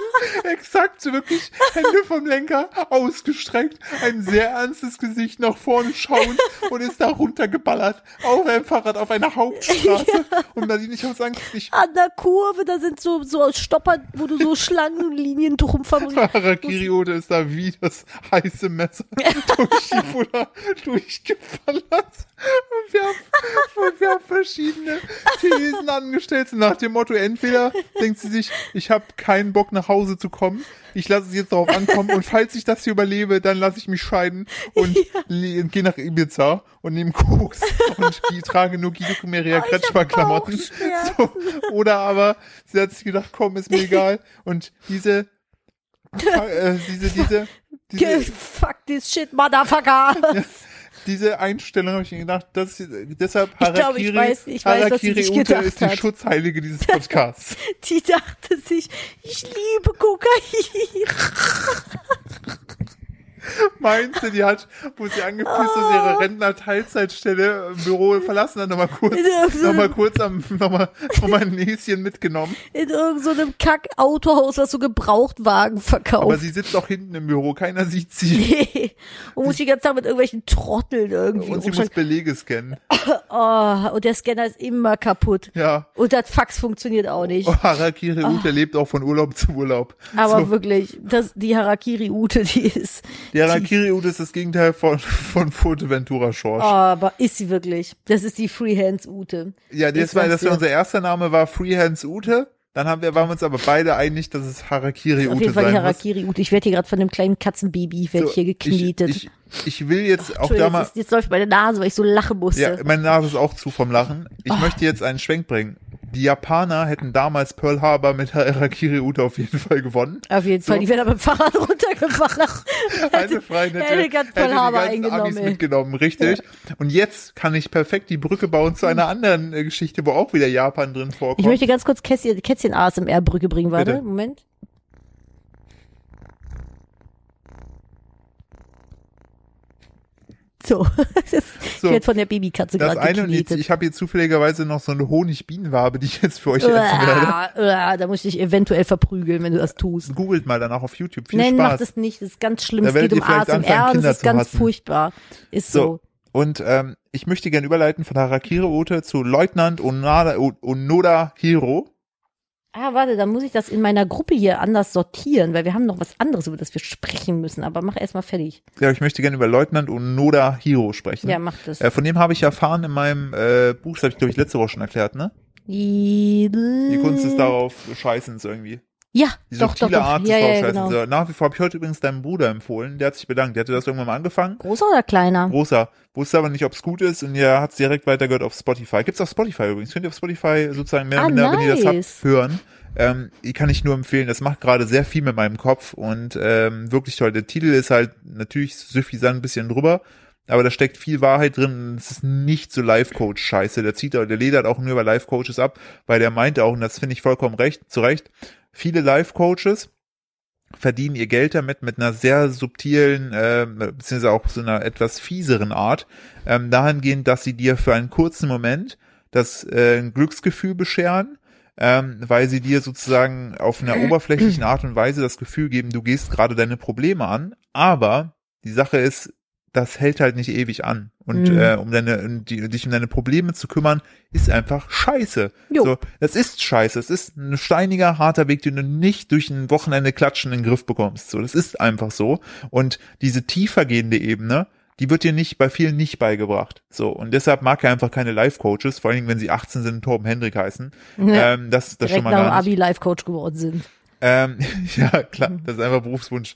S1: Exakt wirklich Hände vom Lenker ausgestreckt. Ein sehr ernstes Gesicht nach vorne schauen und ist da runtergeballert. Auf einem Fahrrad auf einer Hauptstraße. Und Nadine, ich sagen, ich
S2: An der Kurve, da sind so, so Stopper, wo du so Schlangenlinien drum fabrikierst.
S1: Harakiri-Ode ist da wie das heiße Messer durch die Butter durchgeballert. Und wir, haben, und wir haben verschiedene Thesen angestellt. So nach dem Motto, entweder denkt sie sich, ich habe keinen Bock nach Hause zu kommen, ich lasse es jetzt darauf ankommen und falls ich das hier überlebe, dann lasse ich mich scheiden und le- gehe nach Ibiza und nehme Koks und die trage nur Guido Meria
S2: Oh, ich hab
S1: Kretschmer Klamotten.
S2: Bauchschmerzen.
S1: So, oder aber sie hat sich gedacht, komm, ist mir egal. Und diese äh, diese, diese, diese,
S2: Fuck this shit, motherfucker.
S1: diese Einstellung habe ich mir gedacht, das ist, deshalb
S2: Ich
S1: Harakiri,
S2: ich weiß- ich weiß, was sie
S1: Harakiri Ute ist die
S2: hat.
S1: Schutzheilige dieses Podcasts.
S2: Die dachte sich, ich liebe Kokain.
S1: Meinst du, die hat, wo sie angepisst dass sie ihre Rentner-Teilzeitstelle im Büro verlassen hat, nochmal kurz, nochmal kurz am, nochmal, nochmal ein Näschen mitgenommen.
S2: In irgendeinem so Kack-Autohaus, was so Gebrauchtwagen
S1: Aber
S2: verkauft.
S1: sie sitzt auch hinten im Büro, keiner sieht sie.
S2: Nee. Und muss die ganze Zeit mit irgendwelchen Trotteln irgendwie
S1: Und sie muss. Belege scannen.
S2: Oh, und der Scanner ist immer kaputt.
S1: Ja.
S2: Und das Fax funktioniert auch nicht.
S1: Oh, Harakiri Ute lebt auch von Urlaub zu Urlaub.
S2: Aber
S1: so.
S2: wirklich, das, die Harakiri-Ute, die ist.
S1: Die Harakiri-Ute ist das Gegenteil von, von Fuerteventura Schorsch.
S2: Oh, aber ist sie wirklich. Das ist die Freehands-Ute.
S1: ja, das war, das war unser erster Name, war Freehands Ute. Dann haben wir, waren wir uns aber beide einig, dass es Harakiri
S2: Auf
S1: Ute
S2: jeden Fall die
S1: sein muss.
S2: Harakiri-Ute. Ich werde hier gerade von einem kleinen Katzenbaby, werde
S1: So,
S2: hier geknietet.
S1: Ich, ich, ich will jetzt auch da mal,
S2: jetzt, jetzt läuft meine Nase, weil ich so lachen musste.
S1: ja, meine Nase ist auch zu vom Lachen. Ich möchte jetzt einen Schwenk bringen. Die Japaner hätten damals Pearl Harbor mit Harakiri Ute auf jeden Fall gewonnen.
S2: Auf jeden Fall,
S1: So.
S2: die werden aber mit dem Fahrrad runtergefahren.
S1: Eine Freundin hätte,
S2: hätte ganz Pearl Harbor eingenommen,
S1: Amis
S2: ey.
S1: mitgenommen, richtig. Und jetzt kann ich perfekt die Brücke bauen zu einer anderen äh, Geschichte, wo auch wieder Japan drin vorkommt.
S2: Ich möchte ganz kurz Kätzchen, Kätzchen ASMR-Brücke bringen, warte,
S1: Bitte.
S2: Moment. So, das,
S1: So.
S2: ich werde von der Babykatze gerade
S1: eine und jetzt,
S2: geknetet.
S1: ich habe hier zufälligerweise noch so eine Honigbienenwabe, die ich jetzt für euch essen werde.
S2: Uah, da muss ich dich eventuell verprügeln, wenn du das tust.
S1: Googelt mal danach auf YouTube. Viel
S2: Nein,
S1: Spaß.
S2: das nicht, das ist ganz schlimm.
S1: Da
S2: Es geht um ASMR und es ist ganz
S1: hassen.
S2: furchtbar. Ist so.
S1: So. Und ähm, ich möchte gerne überleiten von Harakiri Ute zu Leutnant Onoda, Onoda Hiro.
S2: Ah, warte, dann muss ich das in meiner Gruppe hier anders sortieren, weil wir haben noch was anderes, über das wir sprechen müssen. Aber mach erst mal fertig.
S1: Ja, ich möchte gerne über Leutnant Onoda Hiro sprechen.
S2: Ja, mach das.
S1: Äh, von dem habe ich erfahren in meinem äh, Buch, das habe ich glaube ich letzte Woche schon erklärt, ne?
S2: Die,
S1: Die Kunst ist darauf Scheißens irgendwie.
S2: Ja,
S1: Die
S2: doch, doch, doch.
S1: Art
S2: Ja, ja, genau.
S1: So, Nach wie vor habe ich heute übrigens deinem Bruder empfohlen, der hat sich bedankt. Der hatte das irgendwann mal angefangen.
S2: Großer oder kleiner?
S1: Großer. Wusste aber nicht, ob es gut ist und er hat es direkt weitergehört auf Spotify. Gibt's auf Spotify übrigens. Könnt ihr auf Spotify sozusagen mehr
S2: Ah,
S1: oder minder, wenn ihr das
S2: nice.
S1: habt, hören. Ähm, die kann ich nur empfehlen. Das macht gerade sehr viel mit meinem Kopf und ähm, wirklich toll. Der Titel ist halt natürlich suffisant ein bisschen drüber, aber da steckt viel Wahrheit drin. Es ist nicht so Life-Coach-Scheiße. Der zieht, der ledert auch nur über Life-Coaches ab, weil der meinte auch, und das finde ich vollkommen recht, zu Recht, viele Life-Coaches verdienen ihr Geld damit mit einer sehr subtilen, äh, beziehungsweise auch so einer etwas fieseren Art, ähm, dahingehend, dass sie dir für einen kurzen Moment das äh, ein Glücksgefühl bescheren, ähm, weil sie dir sozusagen auf einer oberflächlichen Art und Weise das Gefühl geben, du gehst gerade deine Probleme an, aber die Sache ist, das hält halt nicht ewig an. Und
S2: Mhm.
S1: äh, um deine, um die, dich um deine Probleme zu kümmern, ist einfach scheiße.
S2: Jo.
S1: So, das ist scheiße. Es ist ein steiniger, harter Weg, den du nicht durch ein Wochenende klatschen in den Griff bekommst. So, das ist einfach so. Und diese tiefergehende Ebene, die wird dir nicht bei vielen nicht beigebracht. So, und deshalb mag er einfach keine Life-Coaches, vor allen Dingen, wenn sie 18 sind und Torben Hendrik heißen.
S2: Ja.
S1: Ähm, das, das
S2: Direkt
S1: schon mal
S2: nach dem. Abi Life Coach geworden sind.
S1: Ähm, ja, klar, das ist einfach Berufswunsch.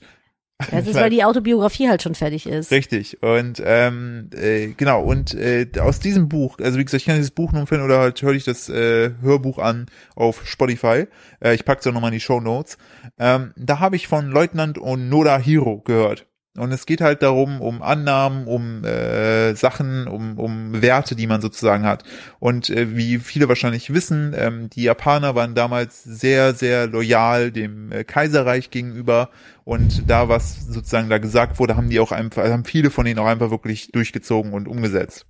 S2: Das ist, weil die Autobiografie halt schon fertig ist.
S1: Richtig. Und ähm, äh, genau, und äh, aus diesem Buch, also wie gesagt, ich kann dieses Buch nur empfehlen oder halt höre ich das äh, Hörbuch an auf Spotify. Äh, ich pack's auch nochmal in die Show Notes. Ähm, da habe ich von Leutnant Onoda Hiro gehört. Und es geht halt darum, um Annahmen, um äh, Sachen, um, um Werte, die man sozusagen hat. Und äh, wie viele wahrscheinlich wissen, ähm, die Japaner waren damals sehr, sehr loyal dem äh, Kaiserreich gegenüber. Und da, was sozusagen da gesagt wurde, haben die auch einfach, haben viele von denen auch einfach wirklich durchgezogen und umgesetzt.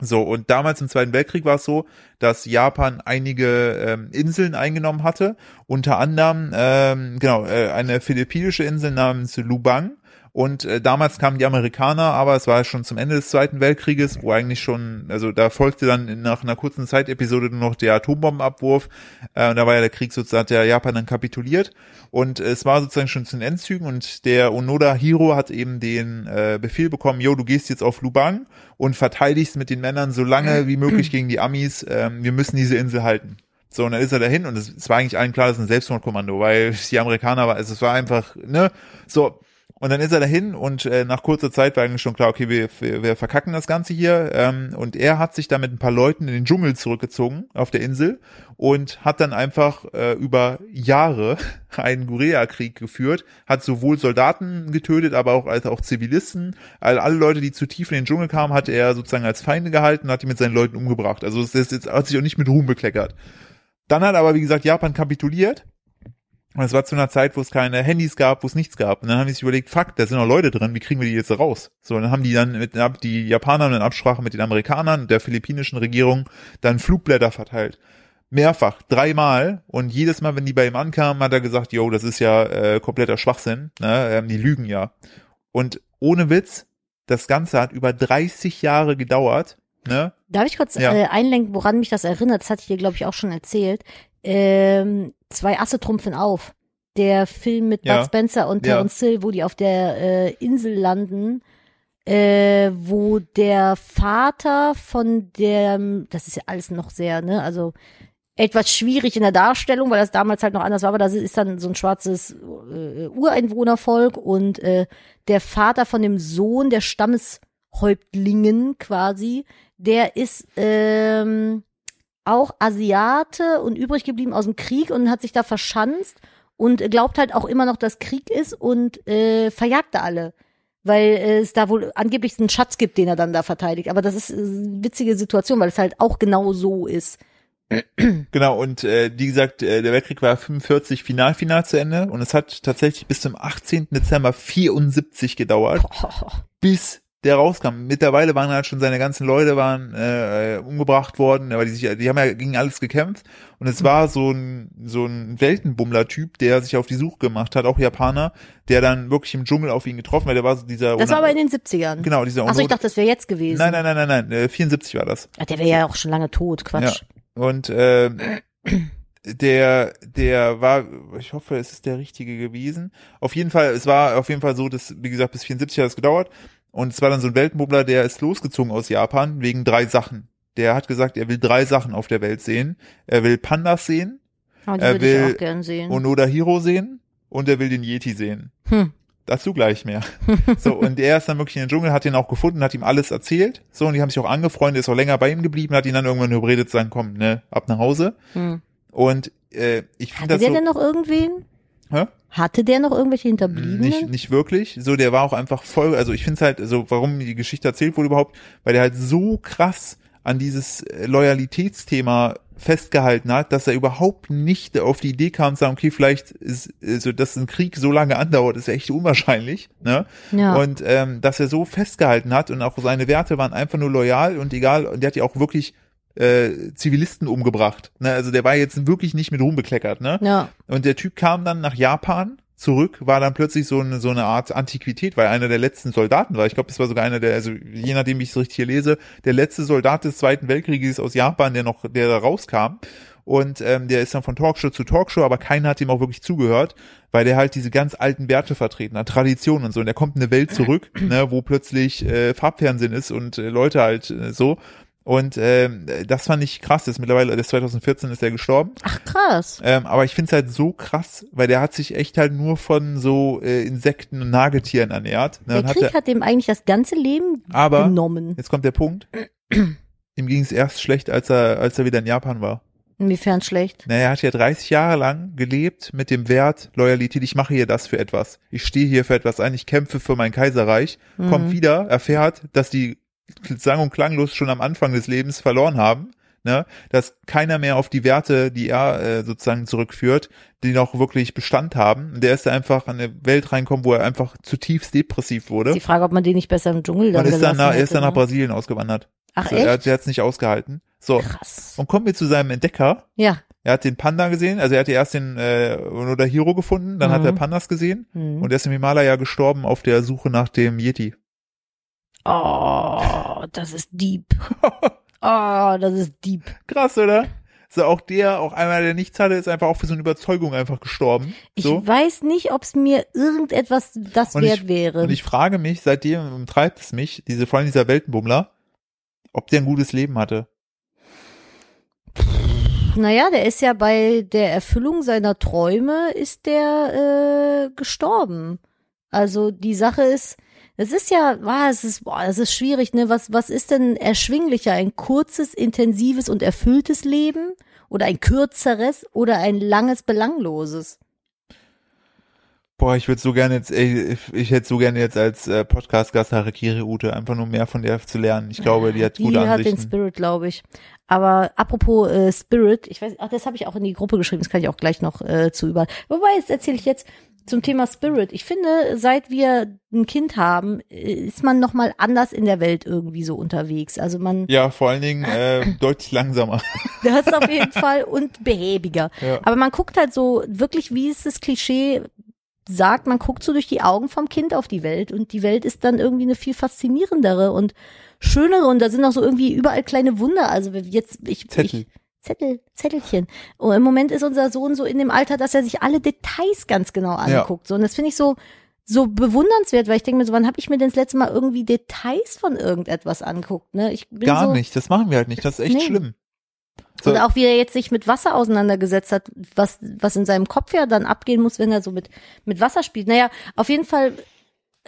S1: So, und damals im Zweiten Weltkrieg war es so, dass Japan einige ähm, Inseln eingenommen hatte, unter anderem ähm, genau äh, eine philippinische Insel namens Lubang. Und äh, damals kamen die Amerikaner, aber es war schon zum Ende des Zweiten Weltkrieges, wo eigentlich schon, also da folgte dann nach einer kurzen Zeitepisode nur noch der Atombombenabwurf. Äh, und da war ja der Krieg sozusagen, der Japan dann kapituliert. Und es war sozusagen schon zu den Endzügen und der Onoda Hiro hat eben den äh, Befehl bekommen, yo, du gehst jetzt auf Lubang und verteidigst mit den Männern so lange wie möglich gegen die Amis. Ähm, wir müssen diese Insel halten. So, und dann ist er dahin und es, es war eigentlich allen klar, das ist ein Selbstmordkommando, weil die Amerikaner war, also es war einfach, ne, so. Und dann ist er dahin und äh, nach kurzer Zeit war eigentlich schon klar, okay, wir, wir, wir verkacken das Ganze hier. Ähm, und er hat sich da mit ein paar Leuten in den Dschungel zurückgezogen auf der Insel und hat dann einfach äh, über Jahre einen Guerillakrieg geführt, hat sowohl Soldaten getötet, aber auch als auch Zivilisten. All, alle Leute, die zu tief in den Dschungel kamen, hat er sozusagen als Feinde gehalten, hat die mit seinen Leuten umgebracht. Also es ist jetzt hat sich auch nicht mit Ruhm bekleckert. Dann hat aber, wie gesagt, Japan kapituliert. Und es war zu einer Zeit, wo es keine Handys gab, wo es nichts gab. Und dann haben die sich überlegt, fuck, da sind noch Leute drin, wie kriegen wir die jetzt raus? So, dann haben die dann mit die Japaner in Absprache mit den Amerikanern und der philippinischen Regierung dann Flugblätter verteilt. Mehrfach, dreimal. Und jedes Mal, wenn die bei ihm ankamen, hat er gesagt, yo, das ist ja äh, kompletter Schwachsinn. Ne? Ähm, die lügen ja. Und ohne Witz, das Ganze hat über 30 Jahre gedauert. Ne?
S2: Darf ich kurz
S1: Ja.
S2: äh, einlenken, woran mich das erinnert? Das hatte ich dir, glaube ich, auch schon erzählt. Ähm, zwei Asse trumpfen auf. Der Film mit
S1: Ja.
S2: Bud Spencer und
S1: Ja.
S2: Terence Hill, wo die auf der äh, Insel landen, äh, wo der Vater von der, das ist ja alles noch sehr, ne, also etwas schwierig in der Darstellung, weil das damals halt noch anders war, aber da ist dann so ein schwarzes äh, Ureinwohnervolk und äh, der Vater von dem Sohn der Stammeshäuptlingen quasi, der ist ähm, auch Asiate und übrig geblieben aus dem Krieg und hat sich da verschanzt und glaubt halt auch immer noch, dass Krieg ist und äh, verjagt da alle. Weil äh, es da wohl angeblich einen Schatz gibt, den er dann da verteidigt. Aber das ist äh, eine witzige Situation, weil es halt auch genau so ist.
S1: Genau, und äh, wie gesagt, äh, der Weltkrieg war 45 final final zu Ende und es hat tatsächlich bis zum 18. Dezember 74 gedauert, bis der rauskam. Mittlerweile waren halt schon seine ganzen Leute waren äh, umgebracht worden, aber die sich, die haben ja gegen alles gekämpft und es war so ein so ein Weltenbummler-Typ, der sich auf die Suche gemacht hat, auch Japaner, der dann wirklich im Dschungel auf ihn getroffen hat. Der war so dieser
S2: Das war aber in den 70ern.
S1: genau dieser
S2: Achso, ich dachte, das wäre jetzt gewesen.
S1: nein nein nein nein nein äh, 74 war das.
S2: Ach, Der wäre ja auch schon lange tot, Quatsch.
S1: Und äh, der, der war, ich hoffe, es ist der richtige gewesen. Auf jeden Fall, es war auf jeden Fall so, dass, wie gesagt, bis 74 hat es gedauert. Und es war dann so ein Weltenbubbler, der ist losgezogen aus Japan wegen drei Sachen. Der hat gesagt, er will drei Sachen auf der Welt sehen. Er will Pandas sehen,
S2: die
S1: Er
S2: würde ich
S1: will
S2: auch gern sehen.
S1: Onoda Hiro sehen und er will den Yeti sehen.
S2: Hm.
S1: Dazu gleich mehr. So, und er ist dann wirklich in den Dschungel, hat ihn auch gefunden, hat ihm alles erzählt. So, und die haben sich auch angefreundet, ist auch länger bei ihm geblieben, hat ihn dann irgendwann überredet, zu sagen, komm, ne, ab nach Hause.
S2: Hm.
S1: Und äh, ich finde
S2: Hatte
S1: das
S2: der
S1: so.
S2: denn noch irgendwen?
S1: Hä?
S2: Hatte der noch irgendwelche Hinterbliebenen?
S1: Nicht, nicht wirklich. So, der war auch einfach voll, also ich finde es halt, so, warum die Geschichte erzählt wurde überhaupt, weil der halt so krass an dieses äh, Loyalitätsthema festgehalten hat, dass er überhaupt nicht auf die Idee kam, zu sagen, okay, vielleicht ist, also, dass ein Krieg so lange andauert, ist echt unwahrscheinlich, ne?
S2: Ja.
S1: Und ähm, dass er so festgehalten hat und auch seine Werte waren einfach nur loyal und egal, und der hat ja auch wirklich äh, Zivilisten umgebracht. Ne? Also der war jetzt wirklich nicht mit Ruhm bekleckert, ne?
S2: ja.
S1: Und der Typ kam dann nach Japan zurück war dann plötzlich so eine, so eine Art Antiquität, weil einer der letzten Soldaten war. Ich glaube, das war sogar einer der, also je nachdem, wie ich es richtig hier lese, der letzte Soldat des Zweiten Weltkrieges aus Japan, der noch, der da rauskam. Und ähm, der ist dann von Talkshow zu Talkshow, aber keiner hat ihm auch wirklich zugehört, weil der halt diese ganz alten Werte vertreten hat, Traditionen und so. Und der kommt in eine Welt zurück, ne, wo plötzlich äh, Farbfernsehen ist und äh, Leute halt äh, so. Und ähm, das fand ich krass. Das ist mittlerweile, das 2014 ist er gestorben.
S2: Ach krass.
S1: Ähm, aber ich finde es halt so krass, weil der hat sich echt halt nur von so äh, Insekten und Nagetieren ernährt. Ne,
S2: Der
S1: und hat
S2: Krieg hat dem eigentlich das ganze Leben
S1: aber
S2: genommen.
S1: jetzt kommt der Punkt. Ihm ging es erst schlecht, als er, als er wieder in Japan war.
S2: Inwiefern schlecht?
S1: Naja, er hat ja 30 Jahre lang gelebt mit dem Wert Loyalität. Ich mache hier das für etwas. Ich stehe hier für etwas ein. Ich kämpfe für mein Kaiserreich. Kommt wieder, erfährt, dass die sang- und klanglos schon am Anfang des Lebens verloren haben. Ne, dass keiner mehr auf die Werte, die er äh, sozusagen zurückführt, die noch wirklich Bestand haben. Und der ist da einfach an eine Welt reinkommen, wo er einfach zutiefst depressiv wurde.
S2: Die Frage, ob man den nicht besser im Dschungel dann
S1: Und ist dann, nach, er ist
S2: hätte,
S1: dann nach
S2: ne?
S1: Brasilien ausgewandert.
S2: Ach
S1: so, er,
S2: echt?
S1: er hat es nicht ausgehalten. So,
S2: Krass.
S1: und kommen wir zu seinem Entdecker.
S2: Ja.
S1: Er hat den Panda gesehen, also er hatte erst den äh, Onoda Hiro gefunden, dann hat
S2: Mhm.
S1: er Pandas gesehen
S2: Hm.
S1: und er ist im Himalaya gestorben auf der Suche nach dem Yeti.
S2: Oh, das ist deep. Oh, das ist deep.
S1: Krass, oder? So auch der, auch einmal der nichts hatte, ist einfach auch für so eine Überzeugung einfach gestorben.
S2: Ich
S1: so.
S2: weiß nicht, ob es mir irgendetwas das
S1: Und
S2: wert
S1: ich-
S2: wäre.
S1: Und ich frage mich, seitdem umtreibt es mich, diese, vor allem dieser Weltenbummler, ob der ein gutes Leben hatte.
S2: Naja, der ist ja bei der Erfüllung seiner Träume ist der äh, gestorben. Also die Sache ist, es ist ja, boah, es ist, boah, es ist schwierig, ne? Was, was ist denn erschwinglicher? Ein kurzes, intensives und erfülltes Leben oder ein kürzeres oder ein langes, belangloses?
S1: Boah, ich würde so gerne jetzt, ey, ich hätte so gerne jetzt als äh, Podcast-Gast Harakiri Ute, einfach nur mehr von der zu lernen. Ich glaube, die hat
S2: Die
S1: gute
S2: hat den
S1: Ansichten.
S2: Spirit, glaube ich. Aber apropos äh, Spirit, ich weiß, ach, das habe ich auch in die Gruppe geschrieben, das kann ich auch gleich noch äh, zu über. Wobei, jetzt erzähle ich jetzt zum Thema Spirit. Ich finde, seit wir ein Kind haben, ist man noch mal anders in der Welt irgendwie so unterwegs. Also man,
S1: Ja, vor allen Dingen äh, deutlich langsamer.
S2: das ist auf jeden Fall und behäbiger.
S1: Ja.
S2: Aber man guckt halt so wirklich, wie es das Klischee sagt, man guckt so durch die Augen vom Kind auf die Welt und die Welt ist dann irgendwie eine viel faszinierendere und schönere und da sind auch so irgendwie überall kleine Wunder. Also jetzt, ich,
S1: Zettel.
S2: ich Zettel, Zettelchen. Und im Moment ist unser Sohn so in dem Alter, dass er sich alle Details ganz genau anguckt. So, und das finde ich so, so bewundernswert, weil ich denke mir so, wann habe ich mir denn das letzte Mal irgendwie Details von irgendetwas anguckt? Ne? Ich bin
S1: Gar
S2: so,
S1: nicht, das machen wir halt nicht. Das ist echt
S2: Nee.
S1: schlimm. So,
S2: und auch wie er jetzt sich mit Wasser auseinandergesetzt hat, was, was in seinem Kopf ja dann abgehen muss, wenn er so mit, mit Wasser spielt. Naja, auf jeden Fall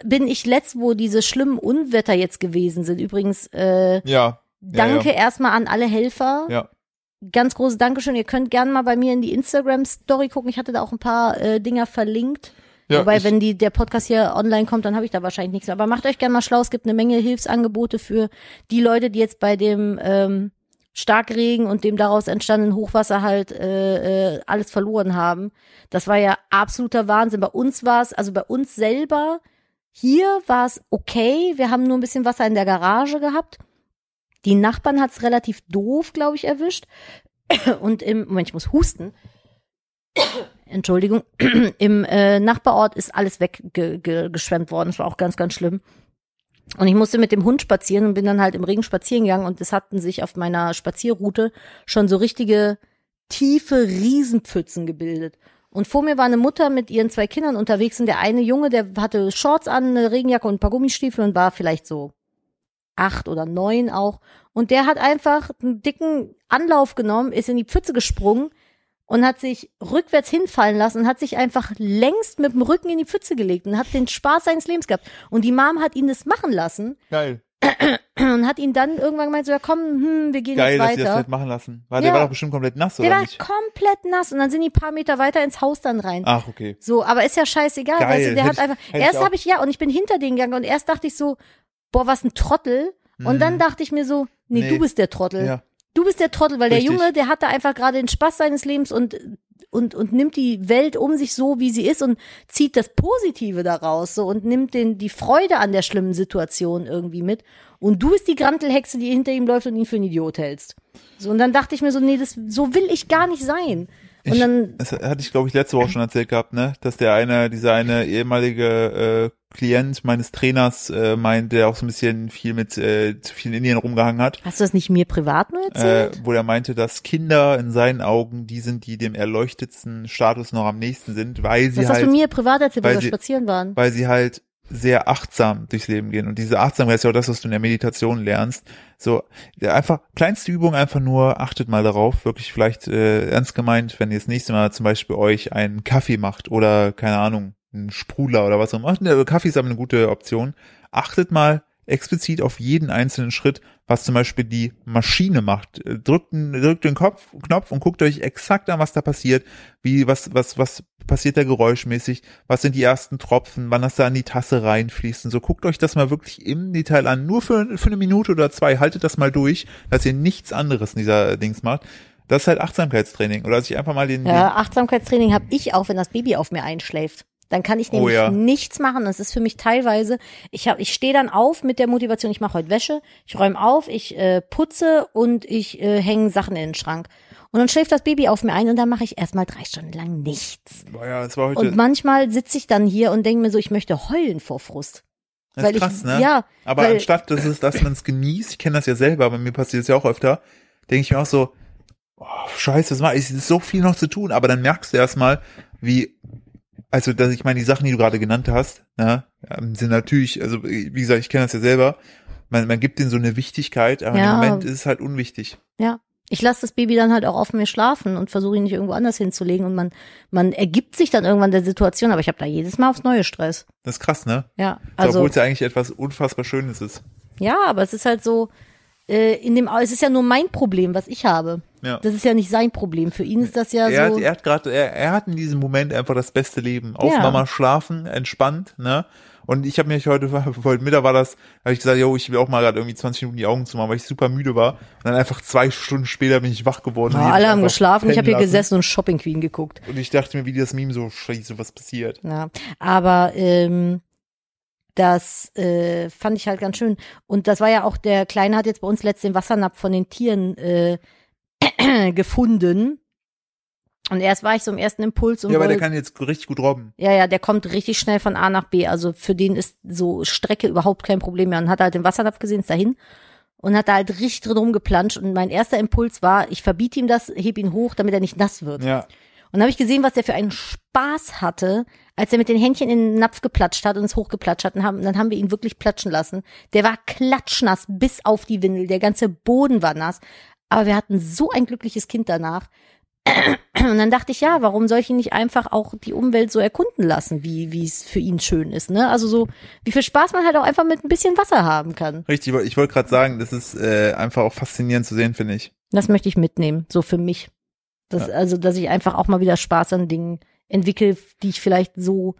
S2: bin ich letzt, wo diese schlimmen Unwetter jetzt gewesen sind. Übrigens, äh,
S1: ja.
S2: danke
S1: Ja,
S2: erstmal an alle Helfer.
S1: ja.
S2: Ganz großes Dankeschön. Ihr könnt gerne mal bei mir in die Instagram-Story gucken. Ich hatte da auch ein paar äh, Dinger verlinkt.
S1: ja
S2: Wobei, wenn die, der Podcast hier online kommt, dann habe ich da wahrscheinlich nichts mehr. Aber macht euch gerne mal schlau. Es gibt eine Menge Hilfsangebote für die Leute, die jetzt bei dem ähm, Starkregen und dem daraus entstandenen Hochwasser halt äh, äh, alles verloren haben. Das war ja absoluter Wahnsinn. Bei uns war es, also bei uns selber, hier war es okay. Wir haben nur ein bisschen Wasser in der Garage gehabt. Die Nachbarn hat's relativ doof, glaube ich, erwischt. Und im, Moment, ich muss husten. Entschuldigung. Im äh, Nachbarort ist alles weggeschwemmt worden. Das war auch ganz, ganz schlimm. Und ich musste mit dem Hund spazieren und bin dann halt im Regen spazieren gegangen und es hatten sich auf meiner Spazierroute schon so richtige tiefe Riesenpfützen gebildet. Und vor mir war eine Mutter mit ihren zwei Kindern unterwegs und der eine Junge, der hatte Shorts an, eine Regenjacke und ein paar Gummistiefel und war vielleicht so acht oder neun auch. Und der hat einfach einen dicken Anlauf genommen, ist in die Pfütze gesprungen und hat sich rückwärts hinfallen lassen und hat sich einfach längst mit dem Rücken in die Pfütze gelegt und hat den Spaß seines Lebens gehabt. Und die Mom hat ihn das machen lassen
S1: geil.
S2: und hat ihn dann irgendwann gemeint, so, ja komm, hm, wir gehen
S1: Geil, dass
S2: jetzt
S1: sie das
S2: weiter.
S1: halt machen lassen. War,
S2: Ja.
S1: Der war doch bestimmt komplett nass,
S2: Der
S1: oder
S2: war
S1: nicht?
S2: komplett nass und dann sind die paar Meter weiter ins Haus dann rein.
S1: Ach, okay.
S2: So, aber ist ja scheißegal,
S1: Geil,
S2: weißt du, der
S1: hätte
S2: hat einfach, erst habe ich, ja, und ich bin hinter den gegangen und erst dachte ich so, boah, was ein Trottel. Und
S1: Mhm.
S2: dann dachte ich mir so, nee,
S1: Nee.
S2: du bist der Trottel.
S1: Ja.
S2: Du bist der Trottel, weil
S1: Richtig.
S2: der Junge, der hatte einfach gerade den Spaß seines Lebens und, und, und nimmt die Welt um sich so, wie sie ist und zieht das Positive daraus so und nimmt den, die Freude an der schlimmen Situation irgendwie mit. Und du bist die Grantelhexe, die hinter ihm läuft und ihn für einen Idiot hältst. So, und dann dachte ich mir so, nee, das, so will ich gar nicht sein. Und
S1: Ich-
S2: dann,
S1: Das hatte ich, glaube ich, letzte Woche schon erzählt gehabt, ne? Dass der eine, dieser eine ehemalige äh, Klient meines Trainers äh, meint, der auch so ein bisschen viel mit äh, zu viel in Indien rumgehangen hat,
S2: hast du das nicht mir privat nur
S1: äh,
S2: erzählt?
S1: wo er meinte, dass Kinder in seinen Augen die sind, die dem erleuchtetsten Status noch am nächsten sind, weil sie
S2: das hast
S1: halt
S2: du mir privat erzählt, weil
S1: weil
S2: wir
S1: sie-
S2: spazieren waren.
S1: weil sie halt sehr achtsam durchs Leben gehen. Und diese Achtsamkeit ist ja auch das, was du in der Meditation lernst. So, einfach, kleinste Übung einfach nur, achtet mal darauf, wirklich vielleicht äh, ernst gemeint, wenn ihr das nächste Mal zum Beispiel euch einen Kaffee macht oder, keine Ahnung, einen Sprudler oder was auch immer. Kaffee ist aber eine gute Option. Achtet mal explizit auf jeden einzelnen Schritt, was zum Beispiel die Maschine macht. Drückt, drückt den Kopf, Knopf und guckt euch exakt an, was da passiert, wie, was, was, was passiert da geräuschmäßig, was sind die ersten Tropfen, wann das da in die Tasse reinfließt und so. Guckt euch das mal wirklich im Detail an, nur für, für eine Minute oder zwei, haltet das mal durch, dass ihr nichts anderes in dieser Dings macht. Das ist halt Achtsamkeitstraining oder sich einfach mal den,
S2: Ja, Achtsamkeitstraining habe ich auch, wenn das Baby auf mir einschläft. Dann kann ich
S1: Oh
S2: nämlich
S1: ja.
S2: nichts machen. Das ist für mich teilweise, ich habe, ich stehe dann auf mit der Motivation, ich mache heute Wäsche, ich räume auf, ich äh, putze und ich äh, hänge Sachen in den Schrank. Und dann schläft das Baby auf mir ein und dann mache ich erstmal drei Stunden lang nichts.
S1: boah, ja, das war heute,
S2: Und manchmal sitze ich dann hier und denke mir so, ich möchte heulen vor Frust.
S1: das
S2: weil
S1: ist krass,
S2: ich,
S1: ne?
S2: ja,
S1: Aber
S2: weil-
S1: anstatt, dass es, dass man es genießt, ich kenne das ja selber, bei mir passiert es ja auch öfter, denke ich mir auch so, oh, scheiße, es ist so viel noch zu tun, aber dann merkst du erstmal, wie, also, dass ich meine, die Sachen, die du gerade genannt hast, ne, ähm, sind natürlich, also, wie gesagt, ich kenne das ja selber, man, man gibt denen so eine Wichtigkeit, aber
S2: Ja.
S1: im Moment ist es halt unwichtig.
S2: Ja. Ich lasse das Baby dann halt auch auf mir schlafen und versuche ihn nicht irgendwo anders hinzulegen und man, man ergibt sich dann irgendwann der Situation, aber ich habe da jedes Mal aufs neue Stress.
S1: Das ist krass, ne?
S2: Ja,
S1: Also,
S2: also
S1: Obwohl es ja eigentlich etwas unfassbar Schönes ist.
S2: ja, aber es ist halt so, äh, in dem, es ist ja nur mein Problem, was ich habe.
S1: Ja.
S2: Das ist ja nicht sein Problem. Für ihn ist das ja
S1: er,
S2: so.
S1: hat, er hat gerade, er, er hat in diesem Moment einfach das beste Leben. Auf
S2: Ja.
S1: Mama schlafen, entspannt, ne? Und ich habe mich heute, heute Mittag war das, habe ich gesagt, yo, ich will auch mal gerade irgendwie 20 Minuten die Augen zumachen, weil ich super müde war. Und dann einfach zwei Stunden später bin ich wach geworden. Die
S2: alle haben geschlafen, ich habe hier
S1: lassen.
S2: gesessen und Shopping Queen geguckt.
S1: Und ich dachte mir, wie das Meme so, scheiße, was passiert.
S2: Ja, aber ähm, das äh, fand ich halt ganz schön. Und das war ja auch, der Kleine hat jetzt bei uns letztens den Wassernapf von den Tieren äh, gefunden. Und erst war ich so im ersten Impuls und
S1: Ja, aber der kann jetzt richtig gut robben.
S2: ja, ja, der kommt richtig schnell von A nach B. Also für den ist so Strecke überhaupt kein Problem mehr. Und hat halt den Wassernapf gesehen, ist dahin und hat da halt richtig drin rumgeplanscht. Und mein erster Impuls war, ich verbiete ihm das, heb ihn hoch, damit er nicht nass wird.
S1: Ja.
S2: Und dann habe ich gesehen, was der für einen Spaß hatte, als er mit den Händchen in den Napf geplatscht hat und es hochgeplatscht hat. Und haben, dann haben wir ihn wirklich platschen lassen. Der war klatschnass bis auf die Windel. Der ganze Boden war nass. Aber wir hatten so ein glückliches Kind danach. Und dann dachte ich, ja, warum soll ich ihn nicht einfach auch die Umwelt so erkunden lassen, wie wie es für ihn schön ist, ne? Also so, wie viel Spaß man halt auch einfach mit ein bisschen Wasser haben kann.
S1: Richtig, ich wollte gerade sagen, das ist äh, einfach auch faszinierend zu sehen, finde ich.
S2: Das möchte ich mitnehmen, so für mich. Das, Also, dass ich einfach auch mal wieder Spaß an Dingen entwickle, die ich vielleicht so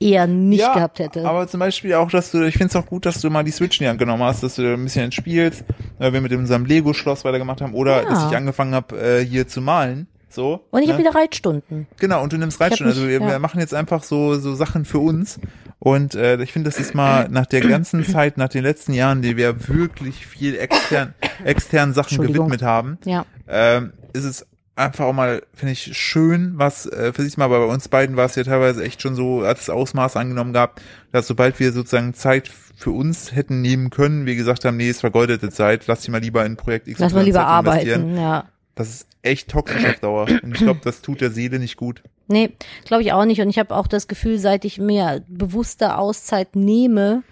S2: eher nicht
S1: ja,
S2: gehabt hätte.
S1: Aber zum Beispiel auch, dass du, ich finde es auch gut, dass du mal die Switch in die Hand genommen hast, dass du ein bisschen spielst, äh, wir mit unserem Lego-Schloss weitergemacht haben oder
S2: Ja.
S1: dass ich angefangen habe, äh, hier zu malen. So.
S2: Und ich
S1: ne?
S2: habe wieder Reitstunden.
S1: Genau, und du nimmst Reitstunden.
S2: mich-
S1: Also wir,
S2: ja.
S1: wir machen jetzt einfach so, so Sachen für uns. Und äh, ich finde, das ist mal nach der ganzen Zeit, nach den letzten Jahren, die wir wirklich viel extern, externen Sachen gewidmet haben,
S2: Ja.
S1: ähm, ist es einfach auch mal, finde ich, schön, was äh, für sich mal, aber bei uns beiden war es ja teilweise echt schon so, hat das Ausmaß angenommen gehabt, dass sobald wir sozusagen Zeit für uns hätten nehmen können, wir gesagt haben, nee, es vergeudete Zeit, lass die mal lieber in Projekt X
S2: Lass mal lieber arbeiten, ja.
S1: Das ist echt toxisch auf Dauer. Und ich glaube, das tut der Seele nicht gut.
S2: Nee, glaube ich auch nicht. Und ich habe auch das Gefühl, seit ich mir bewusste Auszeit nehme,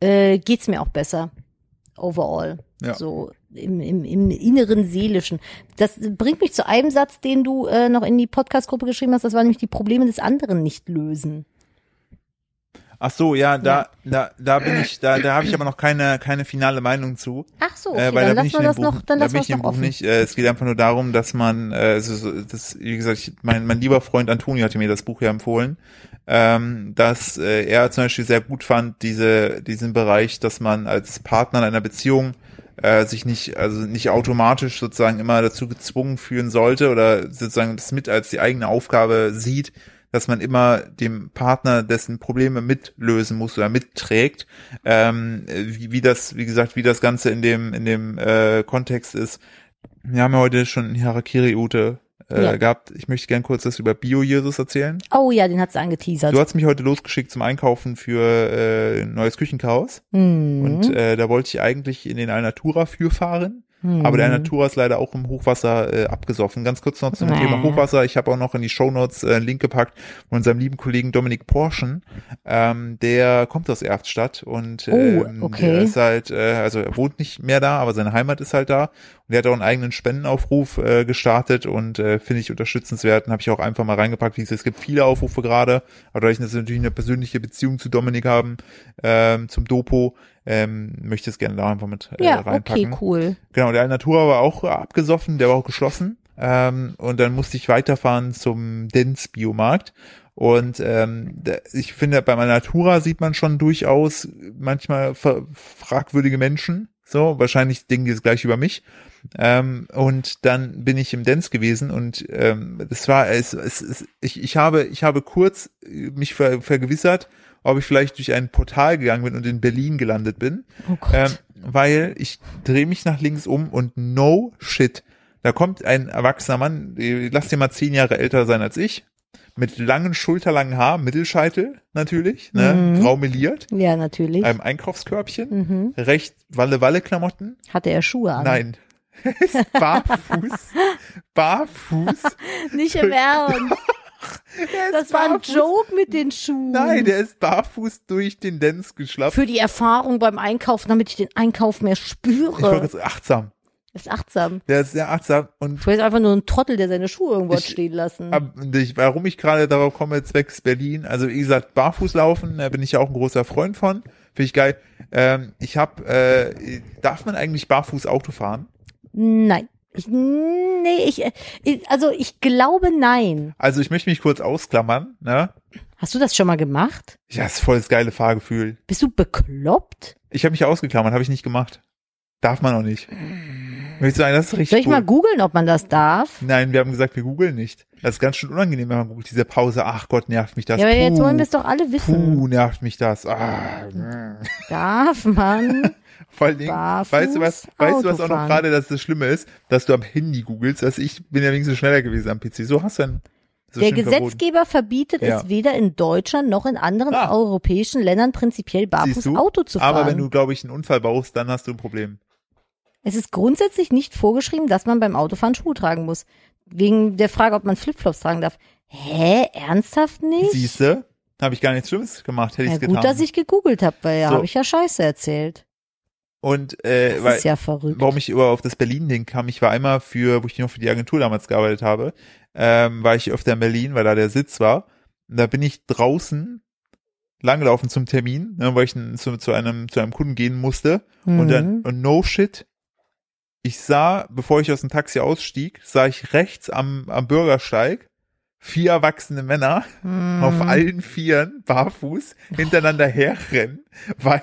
S2: äh, geht's mir auch besser. Overall.
S1: Ja.
S2: So im, im, im inneren Seelischen. Das bringt mich zu einem Satz, den du äh, noch in die Podcast-Gruppe geschrieben hast. Das war nämlich die Probleme des anderen nicht lösen.
S1: Ach so, ja, da, da, da bin ich, da, da habe ich aber noch keine, keine finale Meinung zu.
S2: Ach so, okay,
S1: äh, weil
S2: dann
S1: da
S2: lassen
S1: ich
S2: wir das
S1: Buch,
S2: noch, dann
S1: da
S2: lassen wir
S1: im
S2: noch
S1: Buch
S2: offen.
S1: nicht. Äh, es geht einfach nur darum, dass man, äh, ist, das, wie gesagt, ich, mein, mein lieber Freund Antonio hatte mir das Buch ja empfohlen, ähm, dass äh, er zum Beispiel sehr gut fand, diese, diesen Bereich, dass man als Partner in einer Beziehung äh, sich nicht, also nicht automatisch sozusagen immer dazu gezwungen fühlen sollte oder sozusagen das mit als die eigene Aufgabe sieht, dass man immer dem Partner dessen Probleme mitlösen muss oder mitträgt. Ähm, wie, wie das, wie gesagt, wie das Ganze in dem in dem äh, Kontext ist. Wir haben ja heute schon Harakiri Ute äh,
S2: Ja.
S1: gehabt. Ich möchte gern kurz das über Bio-Jesus erzählen.
S2: Oh ja, den hat sie angeteasert.
S1: Du hast mich heute losgeschickt zum Einkaufen für äh, ein neues Küchenchaos.
S2: Hm.
S1: Und äh, da wollte ich eigentlich in den Alnatura für fahren. Aber der Alnatura ist leider auch im Hochwasser äh, abgesoffen. Ganz kurz noch zum
S2: Nee.
S1: Thema Hochwasser. Ich habe auch noch in die Shownotes äh, einen Link gepackt von unserem lieben Kollegen Dominik Porschen. Ähm, der kommt aus Erftstadt und
S2: Oh,
S1: ähm,
S2: okay.
S1: der ist halt, äh, also er wohnt nicht mehr da, aber seine Heimat ist halt da. Und der hat auch einen eigenen Spendenaufruf äh, gestartet und äh, finde ich unterstützenswert. Und habe ich auch einfach mal reingepackt. Wie gesagt, Es gibt viele Aufrufe gerade, aber dadurch, dass wir natürlich eine persönliche Beziehung zu Dominik haben, ähm, zum Dopo, ähm, möchte ich es gerne da einfach mit äh,
S2: ja,
S1: reinpacken.
S2: okay, cool.
S1: Genau, der Alnatura war auch abgesoffen, der war auch geschlossen. Ähm, und dann musste ich weiterfahren zum Dens Biomarkt. Und ähm, da- ich finde, beim Alnatura sieht man schon durchaus manchmal fragwürdige Menschen. So, wahrscheinlich denken die das gleich über mich. Ähm, und dann bin ich im Dens gewesen und ähm, das war es, es, es ich, ich habe ich habe kurz äh, mich ver, vergewissert, ob ich vielleicht durch ein Portal gegangen bin und in Berlin gelandet bin.
S2: Oh Gott.
S1: Ähm, weil ich drehe mich nach links um und no shit. Da kommt ein erwachsener Mann, äh, lass dir mal zehn Jahre älter sein als ich, mit langen, schulterlangen Haar, Mittelscheitel natürlich, ne,
S2: Mhm.
S1: grau meliert,
S2: ja, natürlich.
S1: einem Einkaufskörbchen,
S2: mhm.
S1: recht Walle-Walle-Klamotten.
S2: Hatte er Schuhe an?
S1: Nein. Ist barfuß. barfuß.
S2: Nicht im Ernst.
S1: Er
S2: Das war ein. Joke mit den Schuhen.
S1: Nein, der ist barfuß durch den Dens geschlappt.
S2: Für die Erfahrung beim Einkaufen, damit ich den Einkauf mehr
S1: Ich war
S2: spüre.
S1: achtsam.
S2: ist achtsam.
S1: Der ist sehr achtsam und
S2: Du bist einfach nur ein Trottel, der seine Schuhe irgendwo
S1: Ich-
S2: stehen lassen.
S1: Ab, ich, warum ich gerade darauf komme, zwecks Berlin, also wie gesagt, barfuß laufen, da bin ich ja auch ein großer Freund von, finde ich geil. Ähm, ich habe, äh, darf man eigentlich barfuß Auto fahren?
S2: Nein. Ich, nee, ich, ich, also ich glaube nein.
S1: Also ich möchte mich kurz ausklammern, ne?
S2: Hast du das schon mal gemacht?
S1: Ja, ist voll das geile Fahrgefühl.
S2: Bist du bekloppt?
S1: Ich habe mich ausgeklammert, habe ich nicht gemacht. Darf man auch nicht. Möchtest du sagen, das ist richtig
S2: Soll ich
S1: cool.
S2: mal googeln, ob man das darf?
S1: Nein, wir haben gesagt, wir googeln nicht. Das ist ganz schön unangenehm, wenn man googelt. Diese Pause, ach Gott, nervt mich das.
S2: Ja, aber jetzt
S1: Puh,
S2: wollen wir es doch alle wissen.
S1: Puh, nervt mich das. Ah.
S2: Darf man?
S1: Vor allen Dingen,
S2: Barfuß
S1: weißt du was, weißt du was auch noch gerade, dass das Schlimme ist, dass du am Handy googelst, also ich bin ja wenigstens schneller gewesen am PC. So hast du dann, so
S2: Der
S1: schön verboten.
S2: Gesetzgeber verbietet
S1: Ja.
S2: es weder in Deutschland noch in anderen
S1: Ah.
S2: europäischen Ländern prinzipiell barfuß
S1: du?
S2: Auto zu fahren.
S1: Aber wenn du, glaube ich, einen Unfall baust, dann hast du ein Problem.
S2: Es ist grundsätzlich nicht vorgeschrieben, dass man beim Autofahren Schuhe tragen muss. Wegen der Frage, ob man Flipflops tragen darf. Hä? Ernsthaft nicht?
S1: Siehste, habe ich gar nichts Schlimmes gemacht, hätte ich es
S2: gut,
S1: getan.
S2: dass ich gegoogelt habe, weil
S1: So.
S2: habe ich ja Scheiße erzählt.
S1: Und äh,
S2: Das
S1: weil,
S2: ja
S1: warum ich über auf das Berlin-Ding kam, ich war einmal für, wo ich noch für die Agentur damals gearbeitet habe, ähm, war ich öfter in Berlin, weil da der Sitz war. Und da bin ich draußen langgelaufen zum Termin, ne, weil ich zu, zu einem zu einem Kunden gehen musste. Und dann
S2: Mhm.
S1: und no shit. Ich sah, bevor ich aus dem Taxi ausstieg, sah ich rechts am am Bürgersteig vier erwachsene Männer
S2: Mhm.
S1: auf allen Vieren barfuß hintereinander herrennen, weil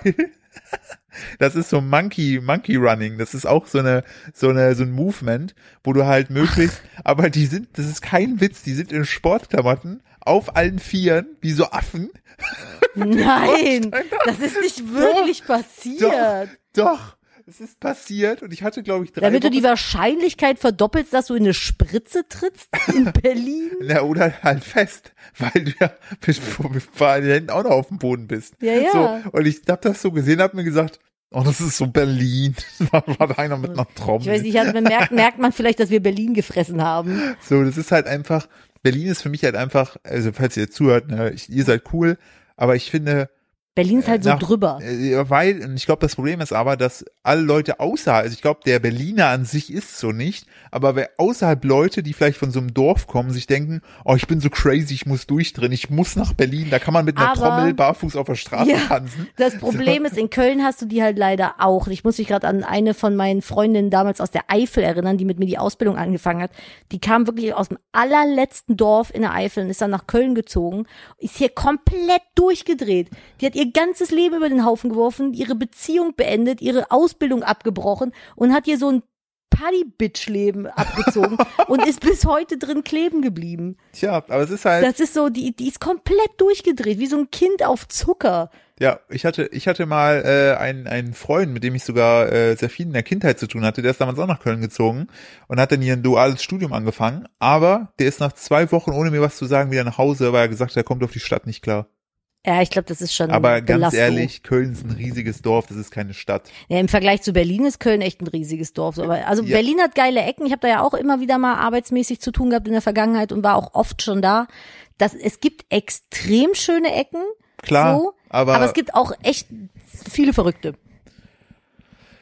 S1: das ist so Monkey Monkey Running. Das ist auch so eine so eine so ein Movement, wo du halt möglichst, aber die sind, das ist kein Witz, die sind in Sportklamotten auf allen Vieren wie so Affen.
S2: Nein, das ist nicht wirklich passiert.
S1: Doch, es ist passiert und ich hatte glaube ich drei.
S2: Damit du
S1: Wochen-
S2: die Wahrscheinlichkeit verdoppelst, dass du in eine Spritze trittst in Berlin.
S1: Na, oder halt fest, weil du ja bis vor vor allen Händen auch noch auf dem Boden bist.
S2: Ja, ja.
S1: So, und ich hab das so gesehen, hab mir gesagt, oh, das ist so Berlin. war, war da einer mit einer Trommel.
S2: Ich weiß nicht, man merkt, merkt man vielleicht, dass wir Berlin gefressen haben.
S1: So, das ist halt einfach, Berlin ist für mich halt einfach, also falls ihr jetzt zuhört, ne, ich, ihr seid cool, aber ich finde,
S2: Berlin ist halt so
S1: nach-
S2: drüber.
S1: äh, weil, ich glaube, das Problem ist aber, dass alle Leute außerhalb, also ich glaube, der Berliner an sich ist so nicht, aber wer außerhalb Leute, die vielleicht von so einem Dorf kommen, sich denken, oh, ich bin so crazy, ich muss durchdrehen, ich muss nach Berlin, da kann man mit einer
S2: Aber-
S1: Trommel barfuß auf der Straße
S2: Ja.
S1: tanzen.
S2: Das Problem ist, in Köln hast du die halt leider auch. Ich muss mich gerade an eine von meinen Freundinnen damals aus der Eifel erinnern, die mit mir die Ausbildung angefangen hat. Die kam wirklich aus dem allerletzten Dorf in der Eifel und ist dann nach Köln gezogen, ist hier komplett durchgedreht. Die hat ihr ganzes Leben über den Haufen geworfen, ihre Beziehung beendet, ihre Ausbildung abgebrochen und hat hier so ein Party-Bitch-Leben abgezogen und ist bis heute drin kleben geblieben.
S1: Tja, aber es ist halt,
S2: Das ist so, die, die ist komplett durchgedreht, wie so ein Kind auf Zucker.
S1: ja, ich hatte, ich hatte mal äh, einen, einen Freund, mit dem ich sogar äh, sehr viel in der Kindheit zu tun hatte, der ist damals auch nach Köln gezogen und hat dann hier ein duales Studium angefangen, aber der ist nach zwei Wochen, ohne mir was zu sagen, wieder nach Hause, weil er gesagt hat, er kommt auf die Stadt nicht klar.
S2: Ja, ich glaube, das ist schon
S1: Aber ganz
S2: Belastung.
S1: ehrlich, Köln ist ein riesiges Dorf, das ist keine Stadt.
S2: Ja, Im Vergleich zu Berlin ist Köln echt ein riesiges Dorf. Aber also
S1: Ja.
S2: Berlin hat geile Ecken. Ich habe da ja auch immer wieder mal arbeitsmäßig zu tun gehabt in der Vergangenheit und war auch oft schon da. Das, es gibt extrem schöne Ecken.
S1: Klar,
S2: so,
S1: aber,
S2: aber es gibt auch echt viele Verrückte.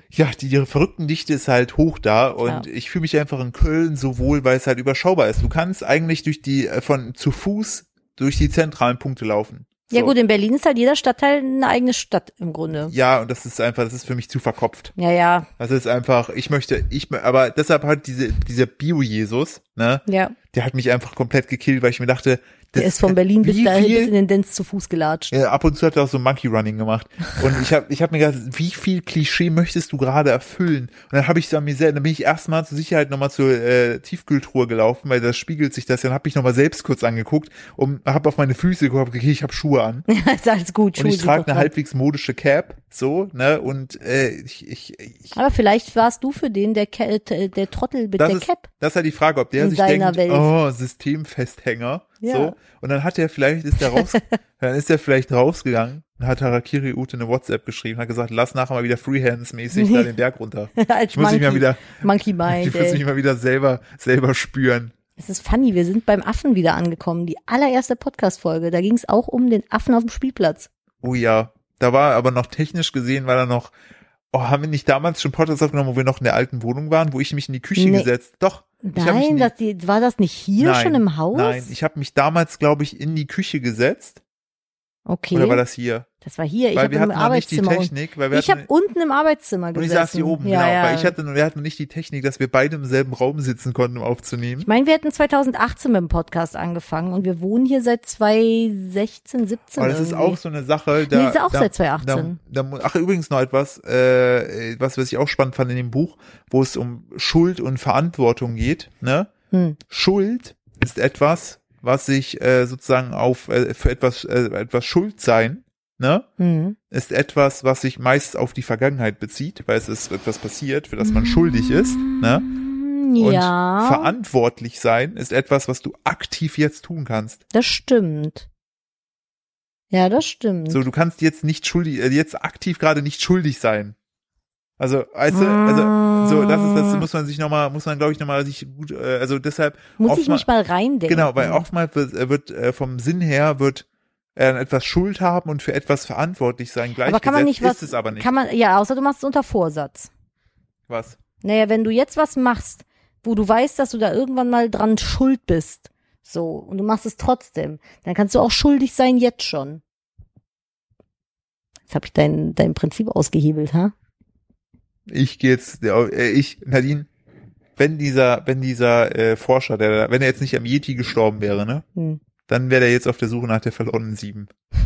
S1: ja, die, die Verrücktendichte ist halt hoch da und
S2: Ja.
S1: ich fühle mich einfach in Köln so wohl, weil es halt überschaubar ist. Du kannst eigentlich durch die, äh, von zu Fuß durch die zentralen Punkte laufen.
S2: Ja
S1: So.
S2: gut, in Berlin ist halt jeder Stadtteil eine eigene Stadt im Grunde.
S1: Ja, und das ist einfach, das ist für mich zu verkopft.
S2: Ja, ja,
S1: Das ist einfach, ich möchte, ich, aber deshalb halt diese, dieser Bio-Jesus, ne,
S2: ja.
S1: der hat mich einfach komplett gekillt, weil ich mir dachte,
S2: Der ist von Berlin bis dahin
S1: viel-
S2: bis in den Dance zu Fuß gelatscht.
S1: Ja, ab und zu hat er auch so Monkey Running gemacht. Und ich habe ich hab mir gedacht, wie viel Klischee möchtest du gerade erfüllen? Und dann habe ich so an mir selbst, dann bin ich erstmal zur Sicherheit nochmal zur äh, Tiefkühltruhe gelaufen, weil da spiegelt sich das. Dann habe ich nochmal selbst kurz angeguckt und habe auf meine Füße geguckt, okay, ich habe Schuhe an.
S2: ist alles gut.
S1: Und
S2: Schuhe
S1: ich
S2: sind
S1: trage eine halbwegs modische Cap, so, ne? Und äh, ich, ich, ich
S2: Aber vielleicht warst du für den der, Ca- äh, der Trottel mit
S1: das
S2: der
S1: ist,
S2: Cap.
S1: das ist halt die Frage, ob der
S2: In
S1: sich denkt,
S2: Welt.
S1: oh, Systemfesthänger,
S2: Ja.
S1: so. Und dann hat er vielleicht, ist der raus, dann ist er vielleicht rausgegangen und hat Harakiri Ute eine WhatsApp geschrieben, hat gesagt, lass nachher mal wieder Freehands-mäßig da den Berg runter.
S2: Als
S1: Ich muss mich mal wieder,
S2: Monkey
S1: ich
S2: Mind.
S1: muss mich mal wieder selber, selber spüren.
S2: Es ist funny, wir sind beim Affen wieder angekommen. Die allererste Podcast-Folge. Da ging es auch um den Affen auf dem Spielplatz.
S1: Oh ja, da war aber noch technisch gesehen, war da noch, oh, haben wir nicht damals schon Podcast aufgenommen, wo wir noch in der alten Wohnung waren, wo ich mich in die Küche
S2: Nee.
S1: gesetzt, doch.
S2: Nein, das, die, war das nicht hier
S1: Nein,
S2: schon im Haus?
S1: Nein, ich habe mich damals, glaube ich, in die Küche gesetzt.
S2: okay.
S1: Oder war das hier?
S2: Das war hier. Ich
S1: weil
S2: habe
S1: wir
S2: im
S1: hatten noch nicht die Technik, weil wir
S2: Ich habe unten im Arbeitszimmer
S1: und
S2: gesessen.
S1: ich saß hier oben,
S2: ja,
S1: genau,
S2: ja.
S1: weil ich hatte, wir hatten nicht die Technik, dass wir beide im selben Raum sitzen konnten, um aufzunehmen.
S2: Ich meine, wir hätten 2018 mit dem Podcast angefangen und wir wohnen hier seit 2016, 17
S1: Aber das ist
S2: irgendwie.
S1: auch so eine Sache, da,
S2: Nee, ist auch
S1: da,
S2: seit 2018.
S1: Da, da, ach, übrigens noch etwas, äh, was, was ich auch spannend fand in dem Buch, wo es um Schuld und Verantwortung geht, ne?
S2: Hm.
S1: Schuld ist etwas, was sich äh, sozusagen auf äh, für etwas äh, etwas Schuld sein, ne?
S2: Hm.
S1: Ist etwas, was sich meist auf die Vergangenheit bezieht, weil es ist etwas passiert, für das man schuldig ist, ne? Und
S2: Ja,
S1: verantwortlich sein ist etwas, was du aktiv jetzt tun kannst.
S2: das stimmt. Ja, das stimmt.
S1: So, du kannst jetzt nicht schuldig, äh, jetzt aktiv gerade nicht schuldig sein. Also, weißt du, also, so, das ist, das muss man sich nochmal, muss man, glaube ich, nochmal sich gut, äh, also deshalb,
S2: Muss ich mich mal reindenken.
S1: genau, weil oftmals wird, äh, wird äh, vom Sinn her wird äh, etwas Schuld haben und für etwas verantwortlich sein.
S2: aber kann man nicht was,
S1: ist es aber nicht.
S2: kann man, ja, außer du machst es unter Vorsatz.
S1: was?
S2: Naja, wenn du jetzt was machst, wo du weißt, dass du da irgendwann mal dran schuld bist, so, und du machst es trotzdem, dann kannst du auch schuldig sein jetzt schon. Jetzt habe ich dein, dein Prinzip ausgehebelt, ha?
S1: Ich gehe jetzt, äh, ich, Nadine, wenn dieser, wenn dieser äh, Forscher, der, wenn er jetzt nicht am Yeti gestorben wäre, ne,
S2: Hm.
S1: Dann wäre er jetzt auf der Suche nach der verlorenen Sieben.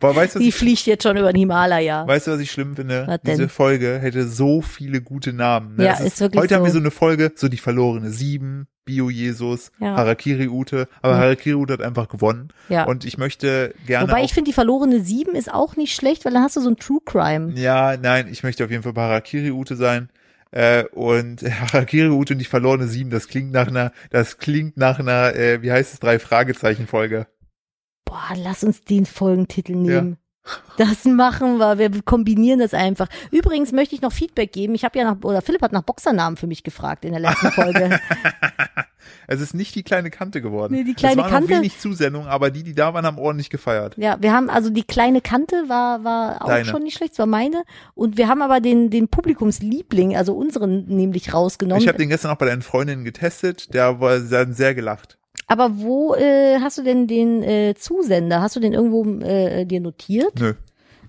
S1: Boah, weißt
S2: Die
S1: ich,
S2: fliegt jetzt schon über den Himalaya.
S1: weißt du, was ich schlimm finde? Diese Folge hätte so viele gute Namen. Ne?
S2: Ja,
S1: Es
S2: ist wirklich
S1: Heute haben wir
S2: so.
S1: so eine Folge, so die verlorene Sieben, Bio-Jesus,
S2: Ja.
S1: Harakiri Ute, aber
S2: Mhm.
S1: Harakiri Ute hat einfach gewonnen.
S2: Ja.
S1: Und ich möchte gerne
S2: Wobei ich finde, die verlorene Sieben ist auch nicht schlecht, weil dann hast du so ein True Crime.
S1: ja, nein, ich möchte auf jeden Fall bei Harakiri Ute sein. Äh, und Harakiri Ute und die verlorene Sieben, das klingt nach einer, das klingt nach einer, äh, wie heißt es, drei Fragezeichen Folge.
S2: Boah, lass uns den Folgentitel nehmen. Das machen wir. Wir kombinieren das einfach. Übrigens möchte ich noch Feedback geben. Ich habe ja nach, oder Philipp hat nach Boxernamen für mich gefragt in der letzten Folge.
S1: Es ist nicht die kleine Kante geworden.
S2: Nee, die kleine
S1: es waren
S2: Kante-
S1: noch wenig Zusendungen, aber die, die da waren, haben ordentlich gefeiert.
S2: ja, wir haben also die kleine Kante war war auch
S1: Deine.
S2: schon nicht schlecht, das war meine. Und wir haben aber den den Publikumsliebling, also unseren nämlich rausgenommen.
S1: Ich habe den gestern auch bei deinen Freundinnen getestet, der war sehr, sehr gelacht.
S2: Aber wo äh, hast du denn den äh, Zusender? Hast du den irgendwo äh, dir notiert?
S1: Nö.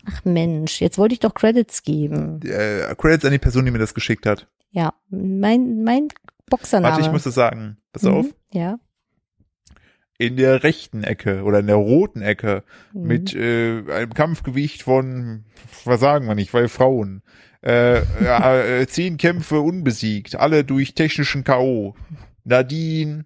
S2: Ach Mensch, jetzt wollte ich doch Credits geben.
S1: Äh, Credits an die Person, die mir das geschickt hat.
S2: Ja, mein mein Boxername.
S1: Warte, ich muss das sagen. Pass
S2: Mhm,
S1: auf.
S2: Ja.
S1: In der rechten Ecke oder in der roten Ecke
S2: Mhm.
S1: mit äh, einem Kampfgewicht von, was sagen wir nicht, weil Frauen. Äh, ja, äh, zehn Kämpfe unbesiegt, alle durch technischen K.O. Nadine,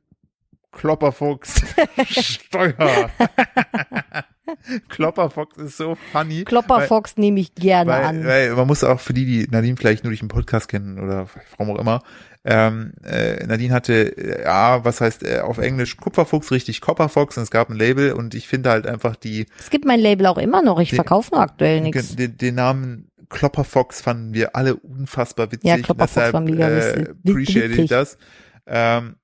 S1: Klopperfuchs, Steuer. Klopperfox ist so funny.
S2: Klopperfox nehme ich gerne
S1: weil,
S2: an.
S1: Weil man muss auch für die, die Nadine vielleicht nur durch den Podcast kennen oder warum auch immer, ähm, äh, Nadine hatte, äh, ja, was heißt äh, auf Englisch Kupferfuchs, richtig Copperfox und es gab ein Label und ich finde halt einfach die
S2: es gibt mein Label auch immer noch, ich verkaufe nur aktuell nichts.
S1: den, den Namen Klopperfox fanden wir alle unfassbar witzig.
S2: Ja, Klopperfox
S1: deshalb,
S2: war mega
S1: äh,
S2: witzig.
S1: appreciate ich das. Ähm,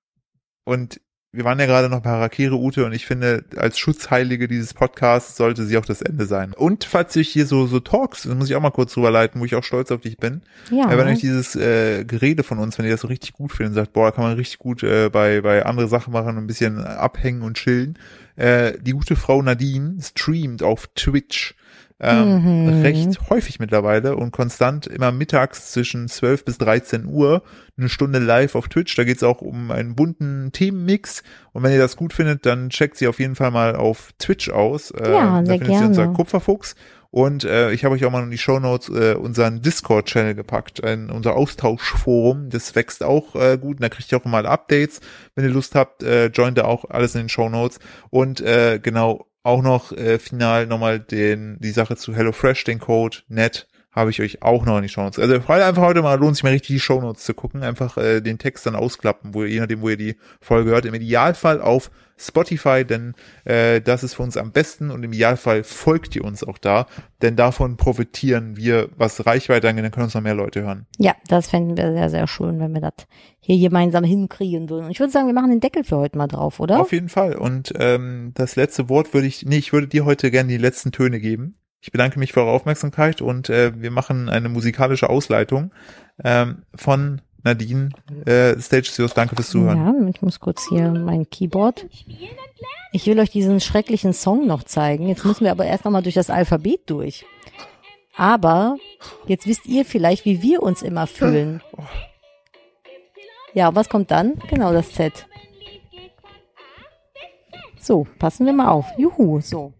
S1: und wir waren ja gerade noch bei Harakiri Ute und ich finde, als Schutzheilige dieses Podcasts sollte sie auch das Ende sein. Und falls ich hier so, so Talks, das muss ich auch mal kurz drüber leiten, wo ich auch stolz auf dich bin,
S2: Ja,
S1: wenn euch dieses äh, Gerede von uns, wenn ihr das so richtig gut findet, sagt, boah, da kann man richtig gut äh, bei, bei andere Sachen machen, ein bisschen abhängen und chillen. Äh, die gute Frau Nadine streamt auf Twitch ähm,
S2: Mhm.
S1: recht häufig mittlerweile und konstant immer mittags zwischen 12 bis 13 Uhr eine Stunde live auf Twitch. Da geht's auch um einen bunten Themenmix. Und wenn ihr das gut findet, dann checkt sie auf jeden Fall mal auf Twitch aus. Äh,
S2: Ja,
S1: da
S2: sehr
S1: findet sie unser. Kupferfuchs. Und äh, ich habe euch auch mal in die Shownotes äh, unseren Discord-Channel gepackt, ein, unser Austauschforum. Das wächst auch äh, gut. Und da kriegt ihr auch alle Updates. Wenn ihr Lust habt, äh, joint da auch alles in den Shownotes. Und äh, genau, auch noch äh, final nochmal den die Sache zu HelloFresh, den Code net habe ich euch auch noch in die Shownotes. Also heute einfach heute mal lohnt sich mal richtig die Shownotes zu gucken, einfach äh, den Text dann ausklappen, wo ihr, je nachdem, wo ihr die Folge hört, im Idealfall auf Spotify, denn äh, das ist für uns am besten und im Idealfall folgt ihr uns auch da, denn davon profitieren wir, was Reichweite angeht, dann können uns noch mehr Leute hören.
S2: Ja, das fänden wir sehr, sehr schön, wenn wir das hier gemeinsam hinkriegen würden. Und ich würde sagen, wir machen den Deckel für heute mal drauf, oder?
S1: Auf jeden Fall. Und ähm, das letzte Wort würde ich, nee, ich würde dir heute gerne die letzten Töne geben. Ich bedanke mich für eure Aufmerksamkeit und äh, wir machen eine musikalische Ausleitung ähm, von Nadine. Äh, Stage yours. Danke fürs Zuhören.
S2: Ja, ich muss kurz hier mein Keyboard. Ich will euch diesen schrecklichen Song noch zeigen. Jetzt müssen wir aber erst nochmal durch das Alphabet durch. Aber jetzt wisst ihr vielleicht, wie wir uns immer fühlen. Ja, was kommt dann? Genau das Z. So, passen wir mal auf. Juhu, so.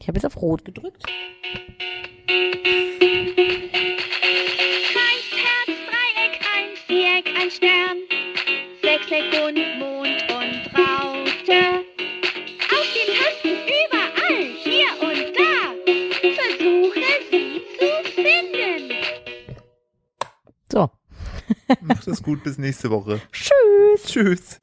S2: Ich habe jetzt auf Rot gedrückt.
S3: Kreis, Herz, Dreieck, ein Viereck, ein Stern. Sechseck und Mond und Raute. Auf den Tasten überall, hier und da. Versuche sie zu finden.
S2: So.
S1: Macht es gut. Bis nächste Woche.
S2: Tschüss.
S1: Tschüss.